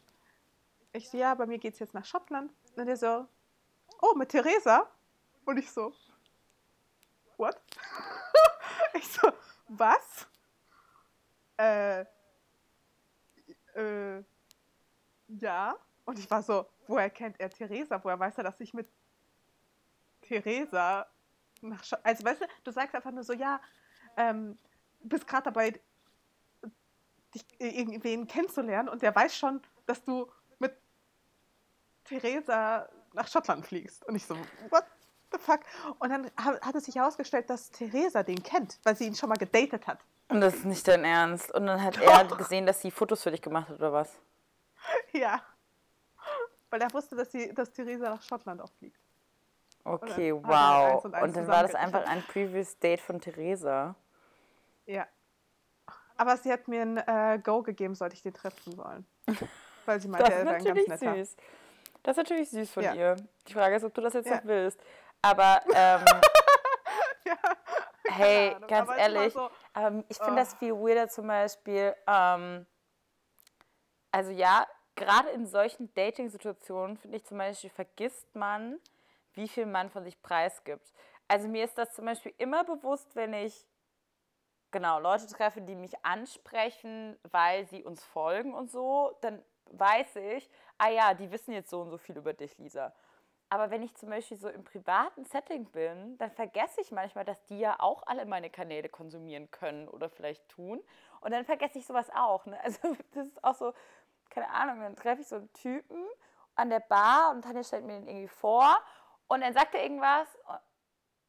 ich so, ja, bei mir geht's jetzt nach Schottland. Und er so, oh, mit Theresa? Und ich so, what? ich so, was? Äh, äh, ja. Und ich war so, woher kennt er Theresa? Woher weiß er, dass ich mit Theresa nach Schottland, also weißt du, du sagst einfach nur so, ja, ähm, bist gerade dabei, dich irgendwen kennenzulernen und der weiß schon, dass du Theresa nach Schottland fliegst. Und ich so, what the fuck? Und dann hat es sich herausgestellt, dass Theresa den kennt, weil sie ihn schon mal gedatet hat. Und das ist nicht dein Ernst. Und dann hat er gesehen, dass sie Fotos für dich gemacht hat, oder was? Ja. Weil er wusste, dass, sie, dass Theresa nach Schottland auch fliegt. Okay, und wow. Und, und dann war das einfach ein Previous Date von Theresa. Ja. Aber sie hat mir ein äh, Go gegeben, sollte ich den treffen wollen. Weil sie meinte, er wäre ein ganz netter. Süß. Das ist natürlich süß von ja. ihr. Die Frage ist, ob du das jetzt ja. noch willst. Aber ähm, ja. hey, Ahnung, ganz ehrlich, so, ähm, ich finde oh. das viel weirder zum Beispiel. Ähm, also ja, gerade in solchen Dating-Situationen finde ich zum Beispiel, vergisst man, wie viel man von sich preisgibt. Also mir ist das zum Beispiel immer bewusst, wenn ich genau Leute treffe, die mich ansprechen, weil sie uns folgen und so, dann weiß ich, ah ja, die wissen jetzt so und so viel über dich, Lisa. Aber wenn ich zum Beispiel so im privaten Setting bin, dann vergesse ich manchmal, dass die ja auch alle meine Kanäle konsumieren können oder vielleicht tun. Und dann vergesse ich sowas auch. Ne? Also das ist auch so, keine Ahnung, dann treffe ich so einen Typen an der Bar und Tanja stellt mir den irgendwie vor und dann sagt er irgendwas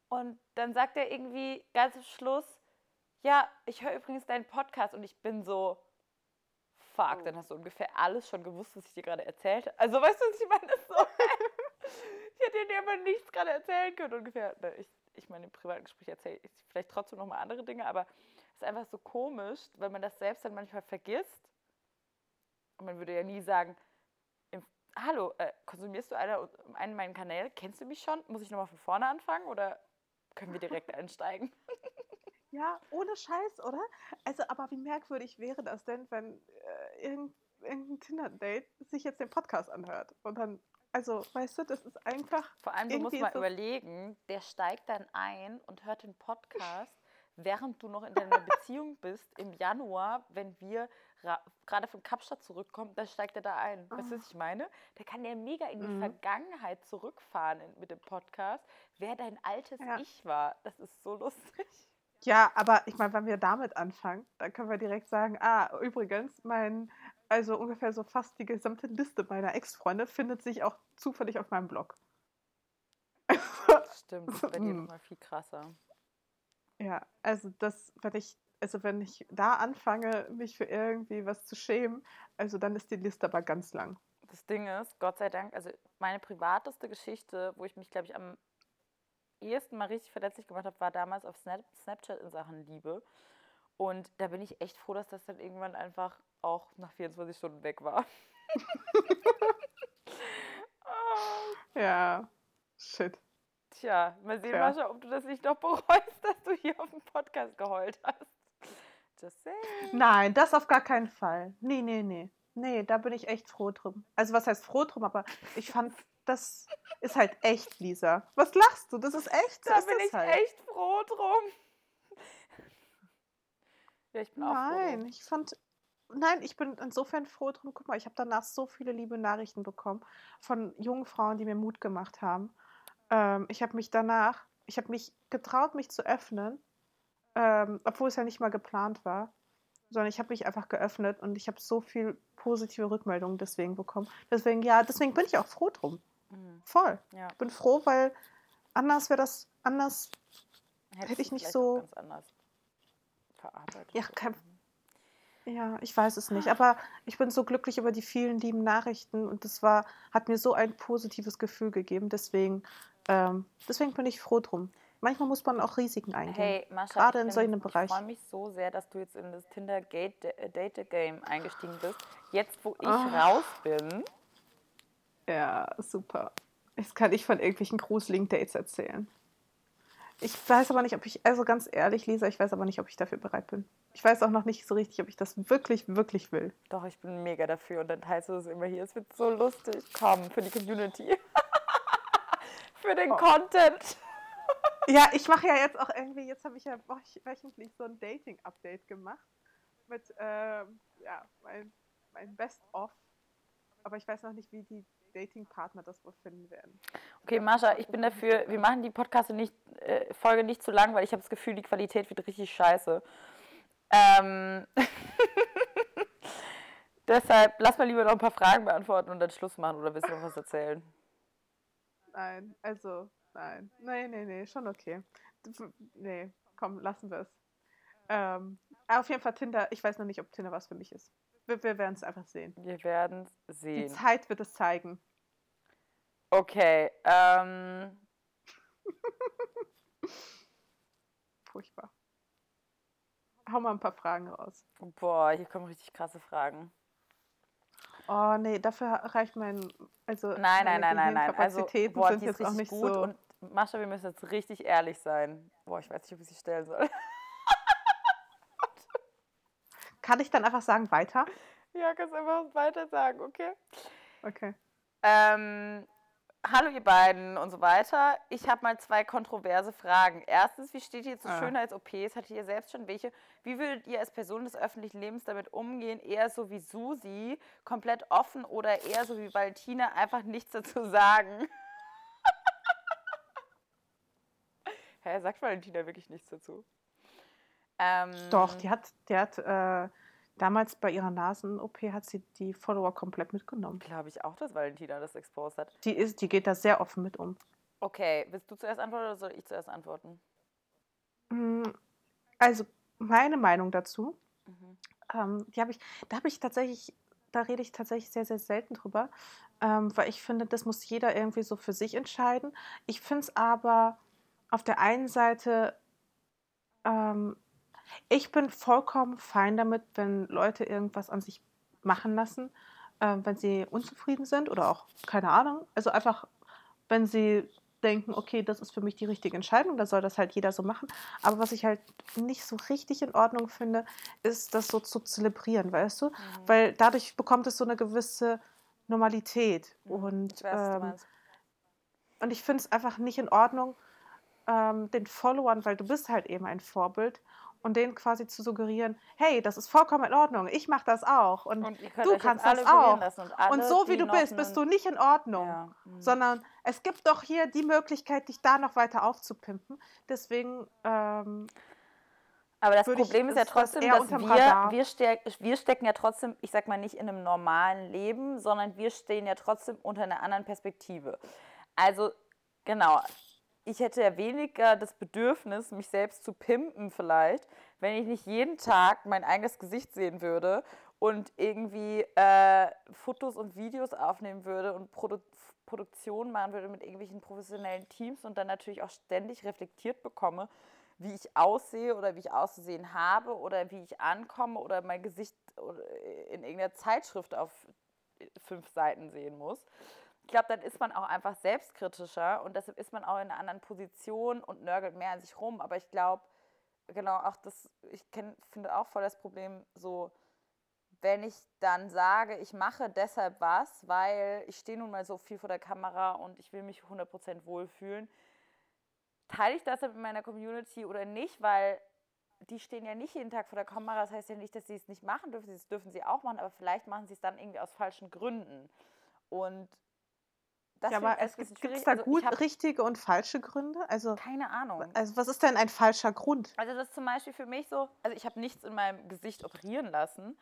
und dann sagt er irgendwie ganz am Schluss, ja, ich höre übrigens deinen Podcast und ich bin so, fuck, oh. dann hast du ungefähr alles schon gewusst, was ich dir gerade erzählt habe. Also weißt du, was ich meine? So, ich hätte dir aber nichts gerade erzählen können ungefähr. Ich, ich meine, im privaten Gespräch erzähle ich vielleicht trotzdem noch mal andere Dinge, aber es ist einfach so komisch, weil man das selbst dann manchmal vergisst. Und man würde ja nie sagen, im, hallo, äh, konsumierst du eine, einen meinen Kanal? Kennst du mich schon? Muss ich nochmal von vorne anfangen oder können wir direkt einsteigen? Ja, ohne Scheiß, oder? Also, aber wie merkwürdig wäre das denn, wenn irgend, irgendein Tinder-Date sich jetzt den Podcast anhört und dann, also, weißt du, das ist einfach. Vor allem, du musst mal überlegen, der steigt dann ein und hört den Podcast, während du noch in deiner Beziehung bist, im Januar, wenn wir gerade von Kapstadt zurückkommen, dann steigt er da ein. Oh. Weißt du, was ich meine? Der kann ja mega in die mhm. Vergangenheit zurückfahren mit dem Podcast, wer dein altes ja. Ich war. Das ist so lustig. Ja, aber ich meine, wenn wir damit anfangen, dann können wir direkt sagen, ah, übrigens, mein, also ungefähr so fast die gesamte Liste meiner Ex-Freunde findet sich auch zufällig auf meinem Blog. Stimmt, das ist bei dir hm. nochmal viel krasser. Ja, also das, wenn ich, also wenn ich da anfange, mich für irgendwie was zu schämen, also dann ist die Liste aber ganz lang. Das Ding ist, Gott sei Dank, also meine privateste Geschichte, wo ich mich, glaube ich, am ehesten mal richtig verletzlich gemacht habe, war damals auf Snap Snapchat in Sachen Liebe. Und da bin ich echt froh, dass das dann irgendwann einfach auch nach 24 Stunden weg war. oh. Ja, shit. Tja, mal sehen, ja. Mascha, ob du das nicht noch bereust, dass du hier auf dem Podcast geheult hast. Just saying. Nein, das auf gar keinen Fall. Nee, nee, nee. Nee, da bin ich echt froh drum. Also was heißt froh drum, aber ich fand, das ist halt echt, Lisa. Was lachst du? Das ist echt. Da bin ich halt. echt froh drum. Ja, ich bin auch Nein, froh ich fand, Nein, ich bin insofern froh drum. Guck mal, ich habe danach so viele liebe Nachrichten bekommen von jungen Frauen, die mir Mut gemacht haben. Ähm, ich habe mich danach, ich habe mich getraut, mich zu öffnen, ähm, obwohl es ja nicht mal geplant war, sondern ich habe mich einfach geöffnet und ich habe so viel positive Rückmeldungen deswegen bekommen. Deswegen, ja, deswegen bin ich auch froh drum. Mhm. Voll. Ja. Ich bin froh, weil anders wäre das, anders Hättest hätte ich nicht so. Ganz anders verarbeitet. Ja, kein, ja, ich weiß es nicht. Aber ich bin so glücklich über die vielen lieben Nachrichten und das war, hat mir so ein positives Gefühl gegeben. Deswegen ähm, deswegen bin ich froh drum. Manchmal muss man auch Risiken eingehen. Hey, Mascha, gerade in solchen Bereichen. Ich freue mich so sehr, dass du jetzt in das Tinder Gate äh, Date Game eingestiegen bist. Jetzt, wo ich oh. raus bin. Ja, super. Jetzt kann ich von irgendwelchen gruseligen Dates erzählen. Ich weiß aber nicht, ob ich, also ganz ehrlich, Lisa, ich weiß aber nicht, ob ich dafür bereit bin. Ich weiß auch noch nicht so richtig, ob ich das wirklich, wirklich will. Doch, ich bin mega dafür und dann teilst du es immer hier. Es wird so lustig. Komm, für die Community. für den oh. Content. Ja, ich mache ja jetzt auch irgendwie, jetzt habe ich ja wöchentlich so ein Dating-Update gemacht mit ähm, ja, mein, mein Best-of. Aber ich weiß noch nicht, wie die Dating-Partner das wohl finden werden. Okay, Mascha, ich bin dafür, wir machen die Podcast nicht, äh, Folge nicht zu lang, weil ich habe das Gefühl, die Qualität wird richtig scheiße. Ähm Deshalb lass mal lieber noch ein paar Fragen beantworten und dann Schluss machen oder willst du noch was erzählen? Nein, also, nein. Nein, nein, nee, schon okay. Nee, komm, lassen wir es. Ähm, auf jeden Fall Tinder, ich weiß noch nicht, ob Tinder was für mich ist. Wir, wir werden es einfach sehen. Wir werden es sehen. Die Zeit wird es zeigen. Okay, ähm. Furchtbar. Hau mal ein paar Fragen raus. Boah, hier kommen richtig krasse Fragen. Oh nee, dafür reicht mein, also nein, nein, nein, nein, nein. Also, boah, sind jetzt auch nicht gut so. Und Mascha, wir müssen jetzt richtig ehrlich sein. Boah, ich weiß nicht, ob ich sie stellen soll. Kann ich dann einfach sagen, weiter? Ja, kannst einfach weiter sagen, okay? Okay. Ähm, Hallo ihr beiden und so weiter. Ich habe mal zwei kontroverse Fragen. Erstens, wie steht ihr zu ah. Schönheits-OPs? Hattet ihr selbst schon welche? Wie würdet ihr als Person des öffentlichen Lebens damit umgehen? Eher so wie Susi, komplett offen oder eher so wie Valentina, einfach nichts dazu sagen? Hä, sagt Valentina wirklich nichts dazu? Ähm, Doch, die hat, die hat äh, Damals bei ihrer Nasen-OP hat sie die Follower komplett mitgenommen. Glaube ich auch, dass Valentina das exposed hat. Die, ist, die geht da sehr offen mit um. Okay, willst du zuerst antworten oder soll ich zuerst antworten? Mm, also, meine Meinung dazu, mhm. ähm, die habe ich, da habe ich tatsächlich, da rede ich tatsächlich sehr, sehr selten drüber, ähm, weil ich finde, das muss jeder irgendwie so für sich entscheiden. Ich finde es aber auf der einen Seite ähm, ich bin vollkommen fein damit, wenn Leute irgendwas an sich machen lassen, äh, wenn sie unzufrieden sind oder auch keine Ahnung. Also einfach, wenn sie denken, okay, das ist für mich die richtige Entscheidung, dann soll das halt jeder so machen. Aber was ich halt nicht so richtig in Ordnung finde, ist das so zu zelebrieren, weißt du? Mhm. Weil dadurch bekommt es so eine gewisse Normalität. Mhm. Und, ich weiß, ähm, und ich finde es einfach nicht in Ordnung, ähm, den Followern, weil du bist halt eben ein Vorbild, und denen quasi zu suggerieren, hey, das ist vollkommen in Ordnung, ich mache das auch und, und du kannst das auch. Und, und, so wie du bist, bist du nicht in Ordnung, ja. mhm. sondern es gibt doch hier die Möglichkeit, dich da noch weiter aufzupimpen. Deswegen. Ähm, aber das Problem ich, ist ja trotzdem, dass wir, wir, ste wir stecken ja trotzdem, ich sag mal nicht in einem normalen Leben, sondern wir stehen ja trotzdem unter einer anderen Perspektive. Also, genau, ich hätte ja weniger das Bedürfnis, mich selbst zu pimpen vielleicht, wenn ich nicht jeden Tag mein eigenes Gesicht sehen würde und irgendwie äh, Fotos und Videos aufnehmen würde und Produ Produktion machen würde mit irgendwelchen professionellen Teams und dann natürlich auch ständig reflektiert bekomme, wie ich aussehe oder wie ich auszusehen habe oder wie ich ankomme oder mein Gesicht in irgendeiner Zeitschrift auf fünf Seiten sehen muss ich glaube, dann ist man auch einfach selbstkritischer und deshalb ist man auch in einer anderen Position und nörgelt mehr an sich rum. Aber ich glaube, genau, auch das, ich finde auch voll das Problem, so, wenn ich dann sage, ich mache deshalb was, weil ich stehe nun mal so viel vor der Kamera und ich will mich 100% wohlfühlen, teile ich das mit meiner Community oder nicht, weil die stehen ja nicht jeden Tag vor der Kamera. Das heißt ja nicht, dass sie es nicht machen dürfen. Das dürfen sie auch machen, aber vielleicht machen sie es dann irgendwie aus falschen Gründen. Und das ja, aber es gibt es da also gut richtige und falsche Gründe? Also keine Ahnung. Also was ist denn ein falscher Grund? Also das ist zum Beispiel für mich so, also ich habe nichts in meinem Gesicht operieren lassen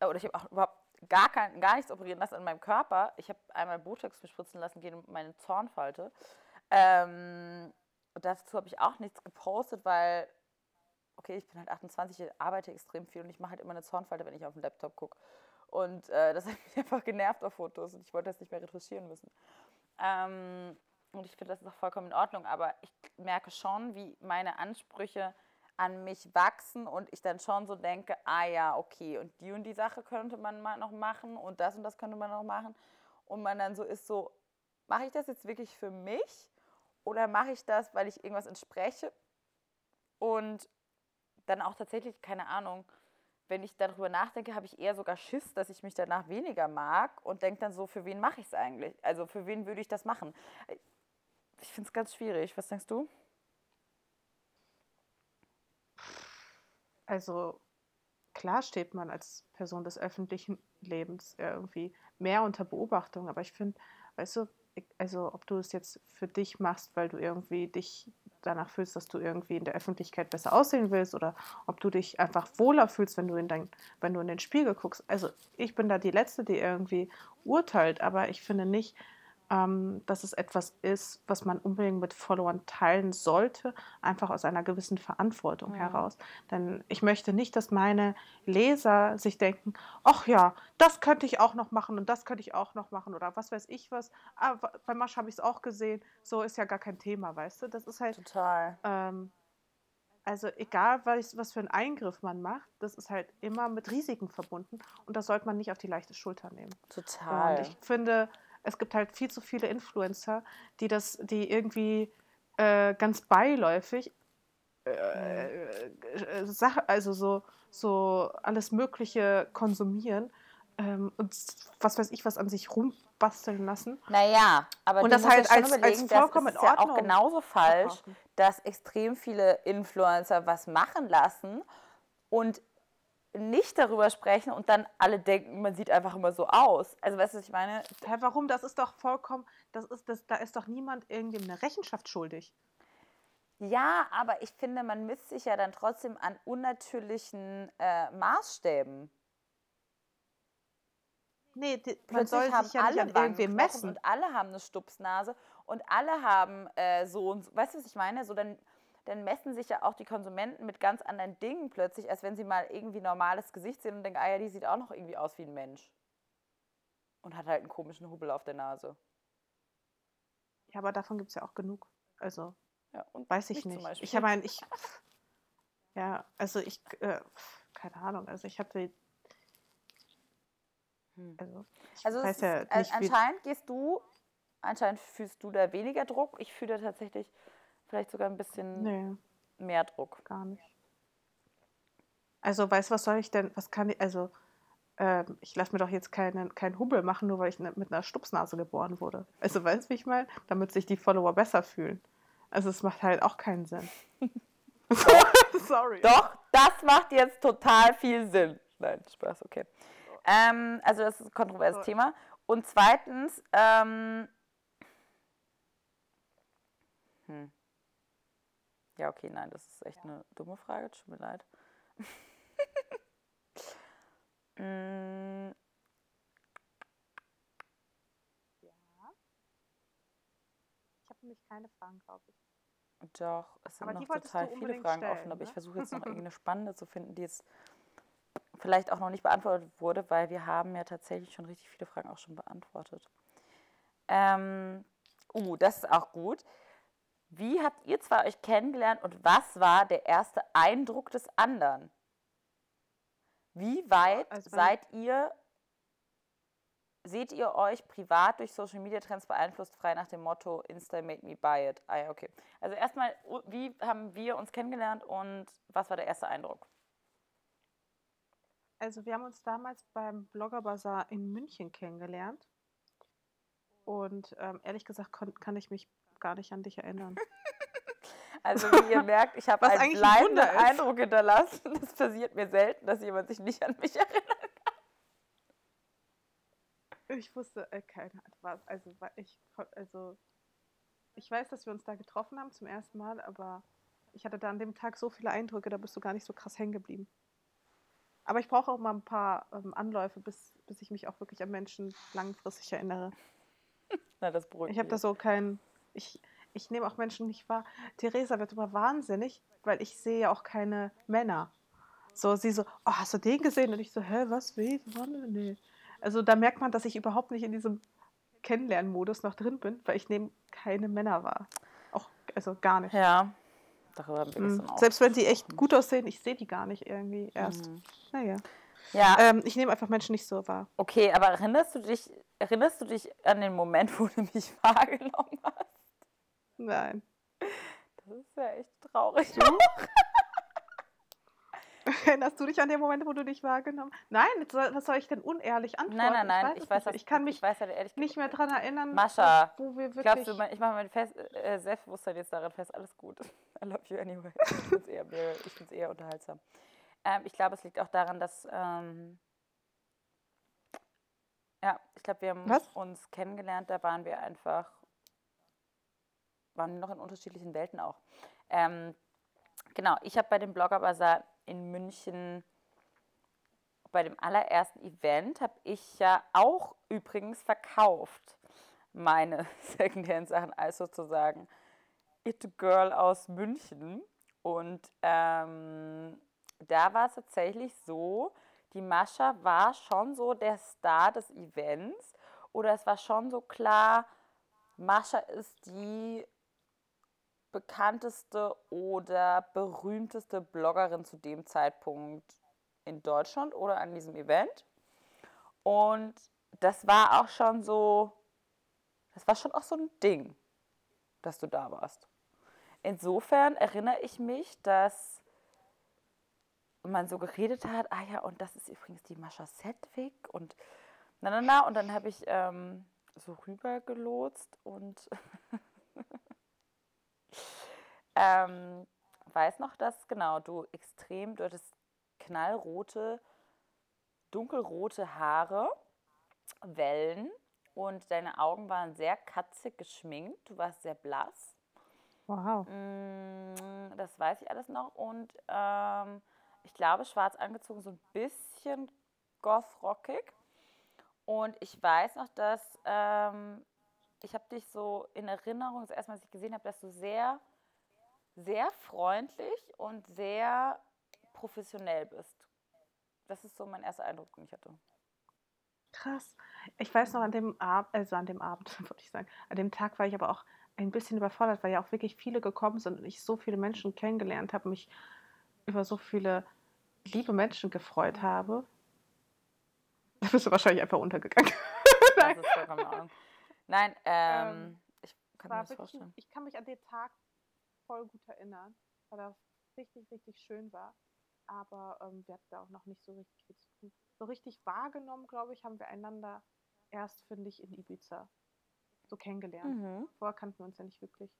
äh, oder ich habe auch überhaupt gar, kein, gar nichts operieren lassen in meinem Körper. Ich habe einmal Botox bespritzen lassen gegen meine Zornfalte. Ähm, dazu habe ich auch nichts gepostet, weil okay, ich bin halt 28, ich arbeite extrem viel und ich mache halt immer eine Zornfalte, wenn ich auf den Laptop gucke. Und äh, das hat mich einfach genervt auf Fotos und ich wollte das nicht mehr retuschieren müssen. Ähm, und ich finde, das ist auch vollkommen in Ordnung. Aber ich merke schon, wie meine Ansprüche an mich wachsen und ich dann schon so denke, ah ja, okay, und die und die Sache könnte man mal noch machen und das und das könnte man noch machen. Und man dann so ist so, mache ich das jetzt wirklich für mich oder mache ich das, weil ich irgendwas entspreche? Und dann auch tatsächlich, keine Ahnung, wenn ich darüber nachdenke, habe ich eher sogar Schiss, dass ich mich danach weniger mag und denke dann so, für wen mache ich es eigentlich? Also für wen würde ich das machen? Ich finde es ganz schwierig. Was denkst du? Also klar steht man als Person des öffentlichen Lebens irgendwie mehr unter Beobachtung, aber ich finde, weißt du, also ob du es jetzt für dich machst, weil du irgendwie dich danach fühlst, dass du irgendwie in der Öffentlichkeit besser aussehen willst oder ob du dich einfach wohler fühlst, wenn du in, dein, wenn du in den Spiegel guckst. Also ich bin da die Letzte, die irgendwie urteilt, aber ich finde nicht, ähm, dass es etwas ist, was man unbedingt mit Followern teilen sollte, einfach aus einer gewissen Verantwortung ja. heraus. Denn ich möchte nicht, dass meine Leser sich denken, ach ja, das könnte ich auch noch machen und das könnte ich auch noch machen oder was weiß ich was. Ah, bei Masch habe ich es auch gesehen, so ist ja gar kein Thema, weißt du? Das ist halt. Total. Ähm, also egal, was, was für einen Eingriff man macht, das ist halt immer mit Risiken verbunden und das sollte man nicht auf die leichte Schulter nehmen. Total. Und ich finde, es gibt halt viel zu viele Influencer, die das, die irgendwie äh, ganz beiläufig äh, äh, Sache, also so, so alles Mögliche konsumieren ähm, und was weiß ich, was an sich rumbasteln lassen. Naja, aber und das halt als, als vollkommen das ist ja auch genauso falsch, dass extrem viele Influencer was machen lassen und nicht darüber sprechen und dann alle denken, man sieht einfach immer so aus. Also weißt du, was ich meine? Hä, warum? Das ist doch vollkommen, das ist, das, da ist doch niemand irgendwie eine Rechenschaft schuldig. Ja, aber ich finde, man misst sich ja dann trotzdem an unnatürlichen äh, Maßstäben. Nee, die, man soll sich ja alle nicht an irgendwie messen. Und alle haben eine Stupsnase und alle haben äh, so und so. Weißt du, was ich meine? So dann dann messen sich ja auch die Konsumenten mit ganz anderen Dingen plötzlich, als wenn sie mal irgendwie normales Gesicht sehen und denken, ah ja, die sieht auch noch irgendwie aus wie ein Mensch. Und hat halt einen komischen Hubbel auf der Nase. Ja, aber davon gibt es ja auch genug. Also, ja, weiß ich nicht. Ich habe ein, ich, ja, also ich, äh, keine Ahnung, also ich hatte, hm. also, also weiß ja nicht, anscheinend gehst du, anscheinend fühlst du da weniger Druck. Ich fühle da tatsächlich Vielleicht sogar ein bisschen nee, mehr Druck. Gar nicht. Also, weißt du, was soll ich denn, was kann ich, also, ähm, ich lasse mir doch jetzt keinen, keinen Hubbel machen, nur weil ich ne, mit einer Stupsnase geboren wurde. Also, weißt du, wie ich meine? Damit sich die Follower besser fühlen. Also, es macht halt auch keinen Sinn. Sorry. Doch, das macht jetzt total viel Sinn. Nein, Spaß, okay. Ähm, also das ist ein kontroverses Thema. Und zweitens, ähm, hm. Ja, okay, nein, das ist echt ja. eine dumme Frage, tut mir leid. mm. Ja. Ich habe nämlich keine Fragen, glaube ich. Doch, es sind aber noch total viele Fragen stellen, offen, aber ne? ich versuche jetzt noch irgendeine spannende zu finden, die jetzt vielleicht auch noch nicht beantwortet wurde, weil wir haben ja tatsächlich schon richtig viele Fragen auch schon beantwortet. Ähm, uh, das ist auch gut. Wie habt ihr zwei euch kennengelernt und was war der erste Eindruck des anderen? Wie weit also seid ihr, seht ihr euch privat durch Social Media Trends beeinflusst, frei nach dem Motto Insta made me buy it? Ah ja, okay. Also erstmal, wie haben wir uns kennengelernt und was war der erste Eindruck? Also wir haben uns damals beim Blogger Bazaar in München kennengelernt. Und ähm, ehrlich gesagt kann ich mich gar nicht an dich erinnern. Also wie ihr merkt, ich habe einen bleibenden ein Eindruck hinterlassen. Das passiert mir selten, dass jemand sich nicht an mich erinnern kann. Ich wusste, äh, keine Ahnung, also ich, also ich weiß, dass wir uns da getroffen haben zum ersten Mal, aber ich hatte da an dem Tag so viele Eindrücke, da bist du gar nicht so krass hängen geblieben. Aber ich brauche auch mal ein paar ähm, Anläufe, bis, bis ich mich auch wirklich an Menschen langfristig erinnere. Na, das beruhigt Ich habe da so kein. Ich, ich nehme auch Menschen nicht wahr. Theresa wird immer wahnsinnig, weil ich sehe ja auch keine Männer. So, sie so, oh, hast du den gesehen? Und ich so, hä, was, wie, wann? Nee. Also da merkt man, dass ich überhaupt nicht in diesem Kennenlernmodus noch drin bin, weil ich nehme keine Männer wahr. Auch, also gar nicht. Ja, Darüber haben wir mhm. auch Selbst wenn sie echt gut aussehen, ich sehe die gar nicht irgendwie erst. Mhm. Naja. Ja. Ähm, ich nehme einfach Menschen nicht so wahr. Okay, aber erinnerst du dich, erinnerst du dich an den Moment, wo du mich wahrgenommen hast? Nein. Das ist ja echt traurig. Du? Erinnerst du dich an den Moment, wo du dich wahrgenommen hast? Nein, was soll ich denn unehrlich antworten? Nein, nein, nein. Ich weiß, ich, weiß, ich kann mich ich weiß ehrlich nicht mehr daran erinnern, Mascha, wo wir wirklich... Glaubst du, ich mache mein fest, äh, Selbstbewusstsein jetzt daran fest, alles gut. I love you anyway. Ich finde es eher, eher unterhaltsam. Ähm, ich glaube, es liegt auch daran, dass... Ähm, ja, ich glaube, wir haben was? uns kennengelernt, da waren wir einfach... Waren noch in unterschiedlichen Welten auch. Ähm, genau, ich habe bei dem Blogger Bazaar in München bei dem allerersten Event habe ich ja auch übrigens verkauft meine Secondhand-Sachen als sozusagen It Girl aus München. Und ähm, da war es tatsächlich so, die Mascha war schon so der Star des Events oder es war schon so klar, Mascha ist die bekannteste oder berühmteste Bloggerin zu dem Zeitpunkt in Deutschland oder an diesem Event. Und das war auch schon so, das war schon auch so ein Ding, dass du da warst. Insofern erinnere ich mich, dass man so geredet hat, ah ja, und das ist übrigens die Mascha Sedwick und na na na, und dann habe ich ähm, so rübergelotst und ähm, weiß noch, dass genau du extrem, du hattest knallrote, dunkelrote Haare, Wellen und deine Augen waren sehr katzig geschminkt. Du warst sehr blass. Wow. Mm, das weiß ich alles noch. Und ähm, ich glaube, schwarz angezogen, so ein bisschen goth-rockig. Und ich weiß noch, dass ähm, ich habe dich so in Erinnerung, das erste Mal, als ich gesehen habe, dass du sehr sehr freundlich und sehr professionell bist. Das ist so mein erster Eindruck, den ich hatte. Krass. Ich weiß noch an dem Abend, also an dem Abend, würde ich sagen, an dem Tag war ich aber auch ein bisschen überfordert, weil ja auch wirklich viele gekommen sind und ich so viele Menschen kennengelernt habe, mich über so viele liebe Menschen gefreut habe. Da bist du wahrscheinlich einfach untergegangen. vollkommen Nein, ähm, ähm, ich kann mir das vorstellen. Ich kann mich an den Tag voll gut erinnern, weil das richtig, richtig schön war. Aber ähm, wir hatten da auch noch nicht so richtig viel zu tun. So richtig wahrgenommen, glaube ich, haben wir einander erst, finde ich, in Ibiza so kennengelernt. Mhm. Vorher kannten wir uns ja nicht wirklich.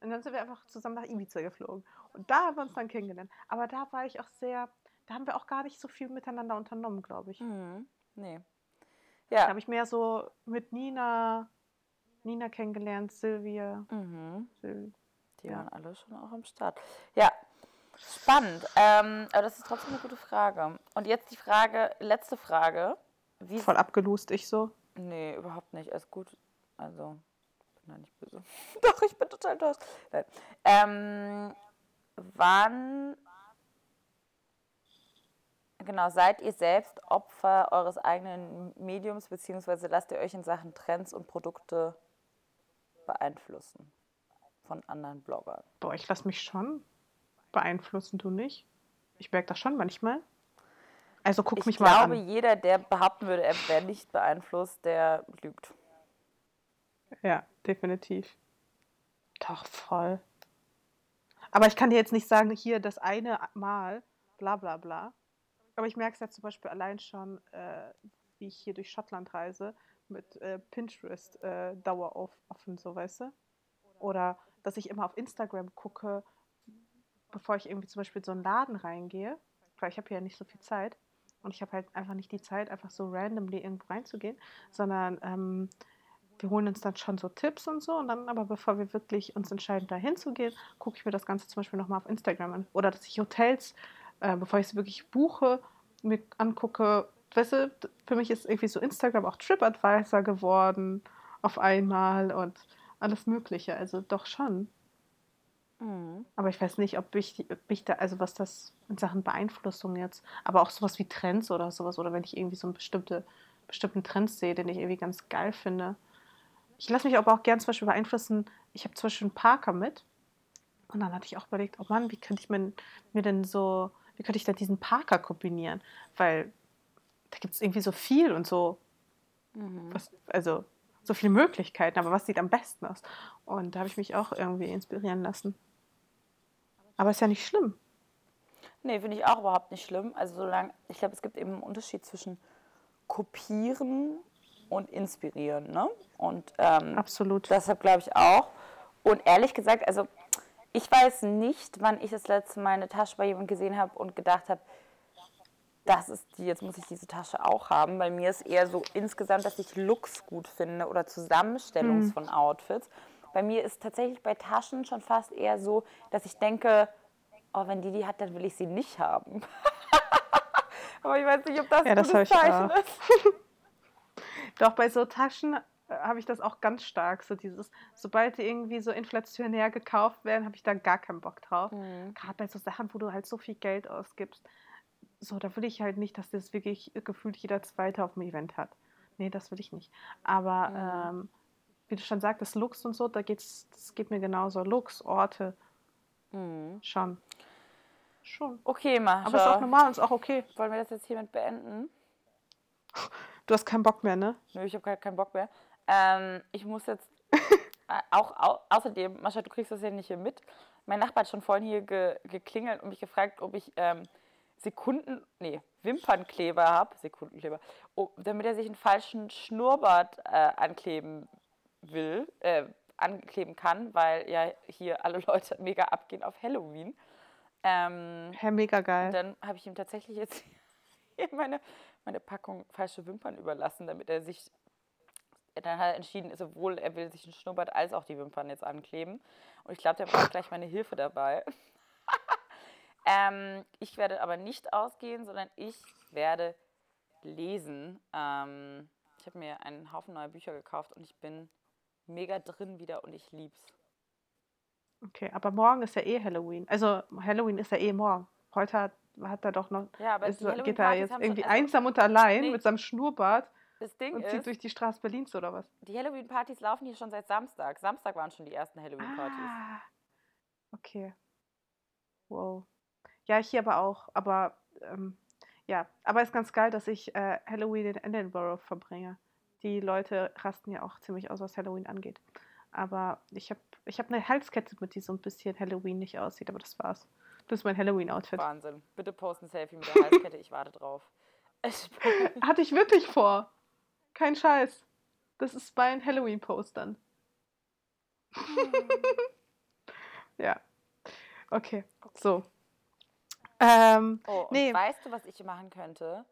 Und dann sind wir einfach zusammen nach Ibiza geflogen. Und da haben wir uns dann kennengelernt. Aber da war ich auch sehr, da haben wir auch gar nicht so viel miteinander unternommen, glaube ich. Mhm. Nee. Ja. Da habe ich mehr so mit Nina, Nina kennengelernt, Silvia. Mhm. Sil Die waren alle schon auch am Start. Ja, spannend. Ähm, aber das ist trotzdem eine gute Frage. Und jetzt die Frage, letzte Frage. Wie Voll abgelust, ich so? Nee, überhaupt nicht. Alles gut. Also, bin da nicht böse. Doch, ich bin total enttäuscht. Ähm, wann Genau, seid ihr selbst Opfer eures eigenen Mediums, beziehungsweise lasst ihr euch in Sachen Trends und Produkte beeinflussen von anderen Bloggern? Boah, ich lasse mich schon beeinflussen, du nicht? Ich merke das schon manchmal. Also guck ich mich mal an. Ich glaube, jeder, der behaupten würde, er wäre nicht beeinflusst, der lügt. Ja, definitiv. Doch, voll. Aber ich kann dir jetzt nicht sagen, hier das eine Mal, bla bla bla. Aber ich merke es ja zum Beispiel allein schon, äh, wie ich hier durch Schottland reise, mit äh, Pinterest äh, Dauer auf, offen, so weißt du? Oder dass ich immer auf Instagram gucke, bevor ich irgendwie zum Beispiel in so einen Laden reingehe, weil ich habe ja nicht so viel Zeit und ich habe halt einfach nicht die Zeit, einfach so randomly irgendwo reinzugehen, sondern ähm, wir holen uns dann schon so Tipps und so und dann aber bevor wir wirklich uns entscheiden, da hinzugehen, gucke ich mir das Ganze zum Beispiel nochmal auf Instagram an. Oder dass ich Hotels äh, bevor ich es wirklich buche, mir angucke, weißt du, für mich ist irgendwie so Instagram auch TripAdvisor geworden auf einmal und alles Mögliche. Also doch schon. Mhm. Aber ich weiß nicht, ob ich, ob ich da, also was das in Sachen Beeinflussung jetzt, aber auch sowas wie Trends oder sowas, oder wenn ich irgendwie so einen bestimmte, bestimmten Trends sehe, den ich irgendwie ganz geil finde. Ich lasse mich aber auch gern zum Beispiel beeinflussen. Ich habe zum Beispiel einen Parker mit. Und dann hatte ich auch überlegt, oh Mann, wie könnte ich mir, mir denn so wie könnte ich da diesen Parker kombinieren? Weil da gibt es irgendwie so viel und so, mhm. was, also so viele Möglichkeiten, aber was sieht am besten aus? Und da habe ich mich auch irgendwie inspirieren lassen. Aber ist ja nicht schlimm. Nee, finde ich auch überhaupt nicht schlimm. Also solange, ich glaube, es gibt eben einen Unterschied zwischen kopieren und inspirieren, ne? Und ähm, absolut. Deshalb glaube ich auch. Und ehrlich gesagt, also ich weiß nicht, wann ich das letzte Mal eine Tasche bei jemandem gesehen habe und gedacht habe, das ist die, jetzt muss ich diese Tasche auch haben. Bei mir ist eher so insgesamt, dass ich Looks gut finde oder Zusammenstellung mhm. von Outfits. Bei mir ist tatsächlich bei Taschen schon fast eher so, dass ich denke, oh, wenn die die hat, dann will ich sie nicht haben. Aber ich weiß nicht, ob das ja, ein das gutes Zeichen ist. Doch bei so Taschen habe ich das auch ganz stark. So dieses, sobald die irgendwie so inflationär gekauft werden, habe ich da gar keinen Bock drauf. Mhm. Gerade bei so Sachen, wo du halt so viel Geld ausgibst. So, da will ich halt nicht, dass das wirklich gefühlt jeder Zweite auf dem Event hat. Nee, das will ich nicht. Aber mhm. ähm, wie du schon sagtest, Lux und so, da geht's, das geht mir genauso. Lux, Orte. Mhm. Schon. Schon. Okay, Mascha. Aber ist auch normal und ist auch okay. Wollen wir das jetzt hiermit beenden? Du hast keinen Bock mehr, ne? Nö, ich habe keinen Bock mehr. Ähm, ich muss jetzt äh, auch au außerdem, Mascha, du kriegst das ja nicht hier mit. Mein Nachbar hat schon vorhin hier ge geklingelt und mich gefragt, ob ich ähm, Sekunden, nee, Wimpernkleber habe, Sekundenkleber, oh, damit er sich einen falschen Schnurrbart äh, ankleben will, äh, ankleben kann, weil ja hier alle Leute mega abgehen auf Halloween. Ähm, Herr, mega geil. dann habe ich ihm tatsächlich jetzt meine, meine Packung falsche Wimpern überlassen, damit er sich dann hat er entschieden, sowohl er will sich einen Schnurrbart als auch die Wimpern jetzt ankleben. Und ich glaube, der braucht gleich meine Hilfe dabei. ähm, ich werde aber nicht ausgehen, sondern ich werde lesen. Ähm, ich habe mir einen Haufen neuer Bücher gekauft und ich bin mega drin wieder und ich lieb's. Okay, aber morgen ist ja eh Halloween. Also Halloween ist ja eh morgen. Heute hat, hat er doch noch. Ja, aber ist, geht er jetzt irgendwie schon, also, einsam und allein nee, mit seinem Schnurrbart und zieht durch die Straße Berlins oder was? Die Halloween-Partys laufen hier schon seit Samstag. Samstag waren schon die ersten Halloween-Partys. Ah, okay. Wow. Ja, hier aber auch. Aber ähm, ja, aber ist ganz geil, dass ich äh, Halloween in Edinburgh verbringe. Die Leute rasten ja auch ziemlich aus, was Halloween angeht. Aber ich habe ich hab eine Halskette mit, die so ein bisschen Halloween nicht aussieht, aber das war's. Das ist mein Halloween-Outfit. Wahnsinn. Bitte posten ein Selfie mit der Halskette, ich warte drauf. Hatte ich wirklich vor. Kein Scheiß. Das ist bei den Halloween-Postern. Ja. Okay, so. Ähm, oh, und nee. weißt du, was ich machen könnte?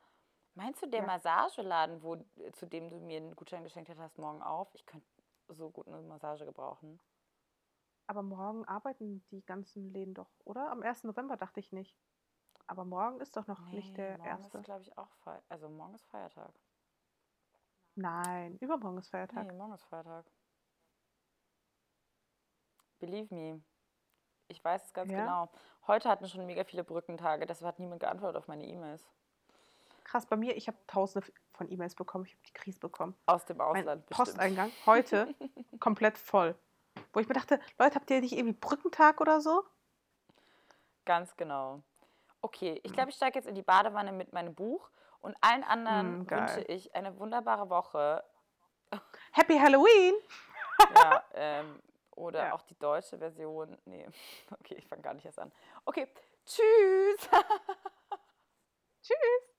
Meinst du, der ja. Massageladen, wo, zu dem du mir einen Gutschein geschenkt hast, morgen auf? Ich könnte so gut eine Massage gebrauchen. Aber morgen arbeiten die ganzen Läden doch, oder? Am 1. November dachte ich nicht. Aber morgen ist doch noch nee, nicht der morgen erste. Morgen ist, glaube ich, auch Feiertag. Also morgen ist Feiertag. Nein, übermorgen ist Feiertag. Nee, morgen ist Feiertag. Believe me. Ich weiß es ganz ja? genau. Heute hatten schon mega viele Brückentage, deshalb hat niemand geantwortet auf meine E-Mails. Krass, bei mir, ich habe tausende von E-Mails bekommen. Ich habe die Krise bekommen. Aus dem Ausland. Mein Posteingang heute komplett voll. Wo ich mir dachte, Leute, habt ihr nicht irgendwie Brückentag oder so? Ganz genau. Okay, ich glaube, ich steige jetzt in die Badewanne mit meinem Buch und allen anderen mm, wünsche ich eine wunderbare Woche. Happy Halloween! ja, ähm, oder ja. auch die deutsche Version. Nee, okay, ich fange gar nicht erst an. Okay, tschüss! tschüss!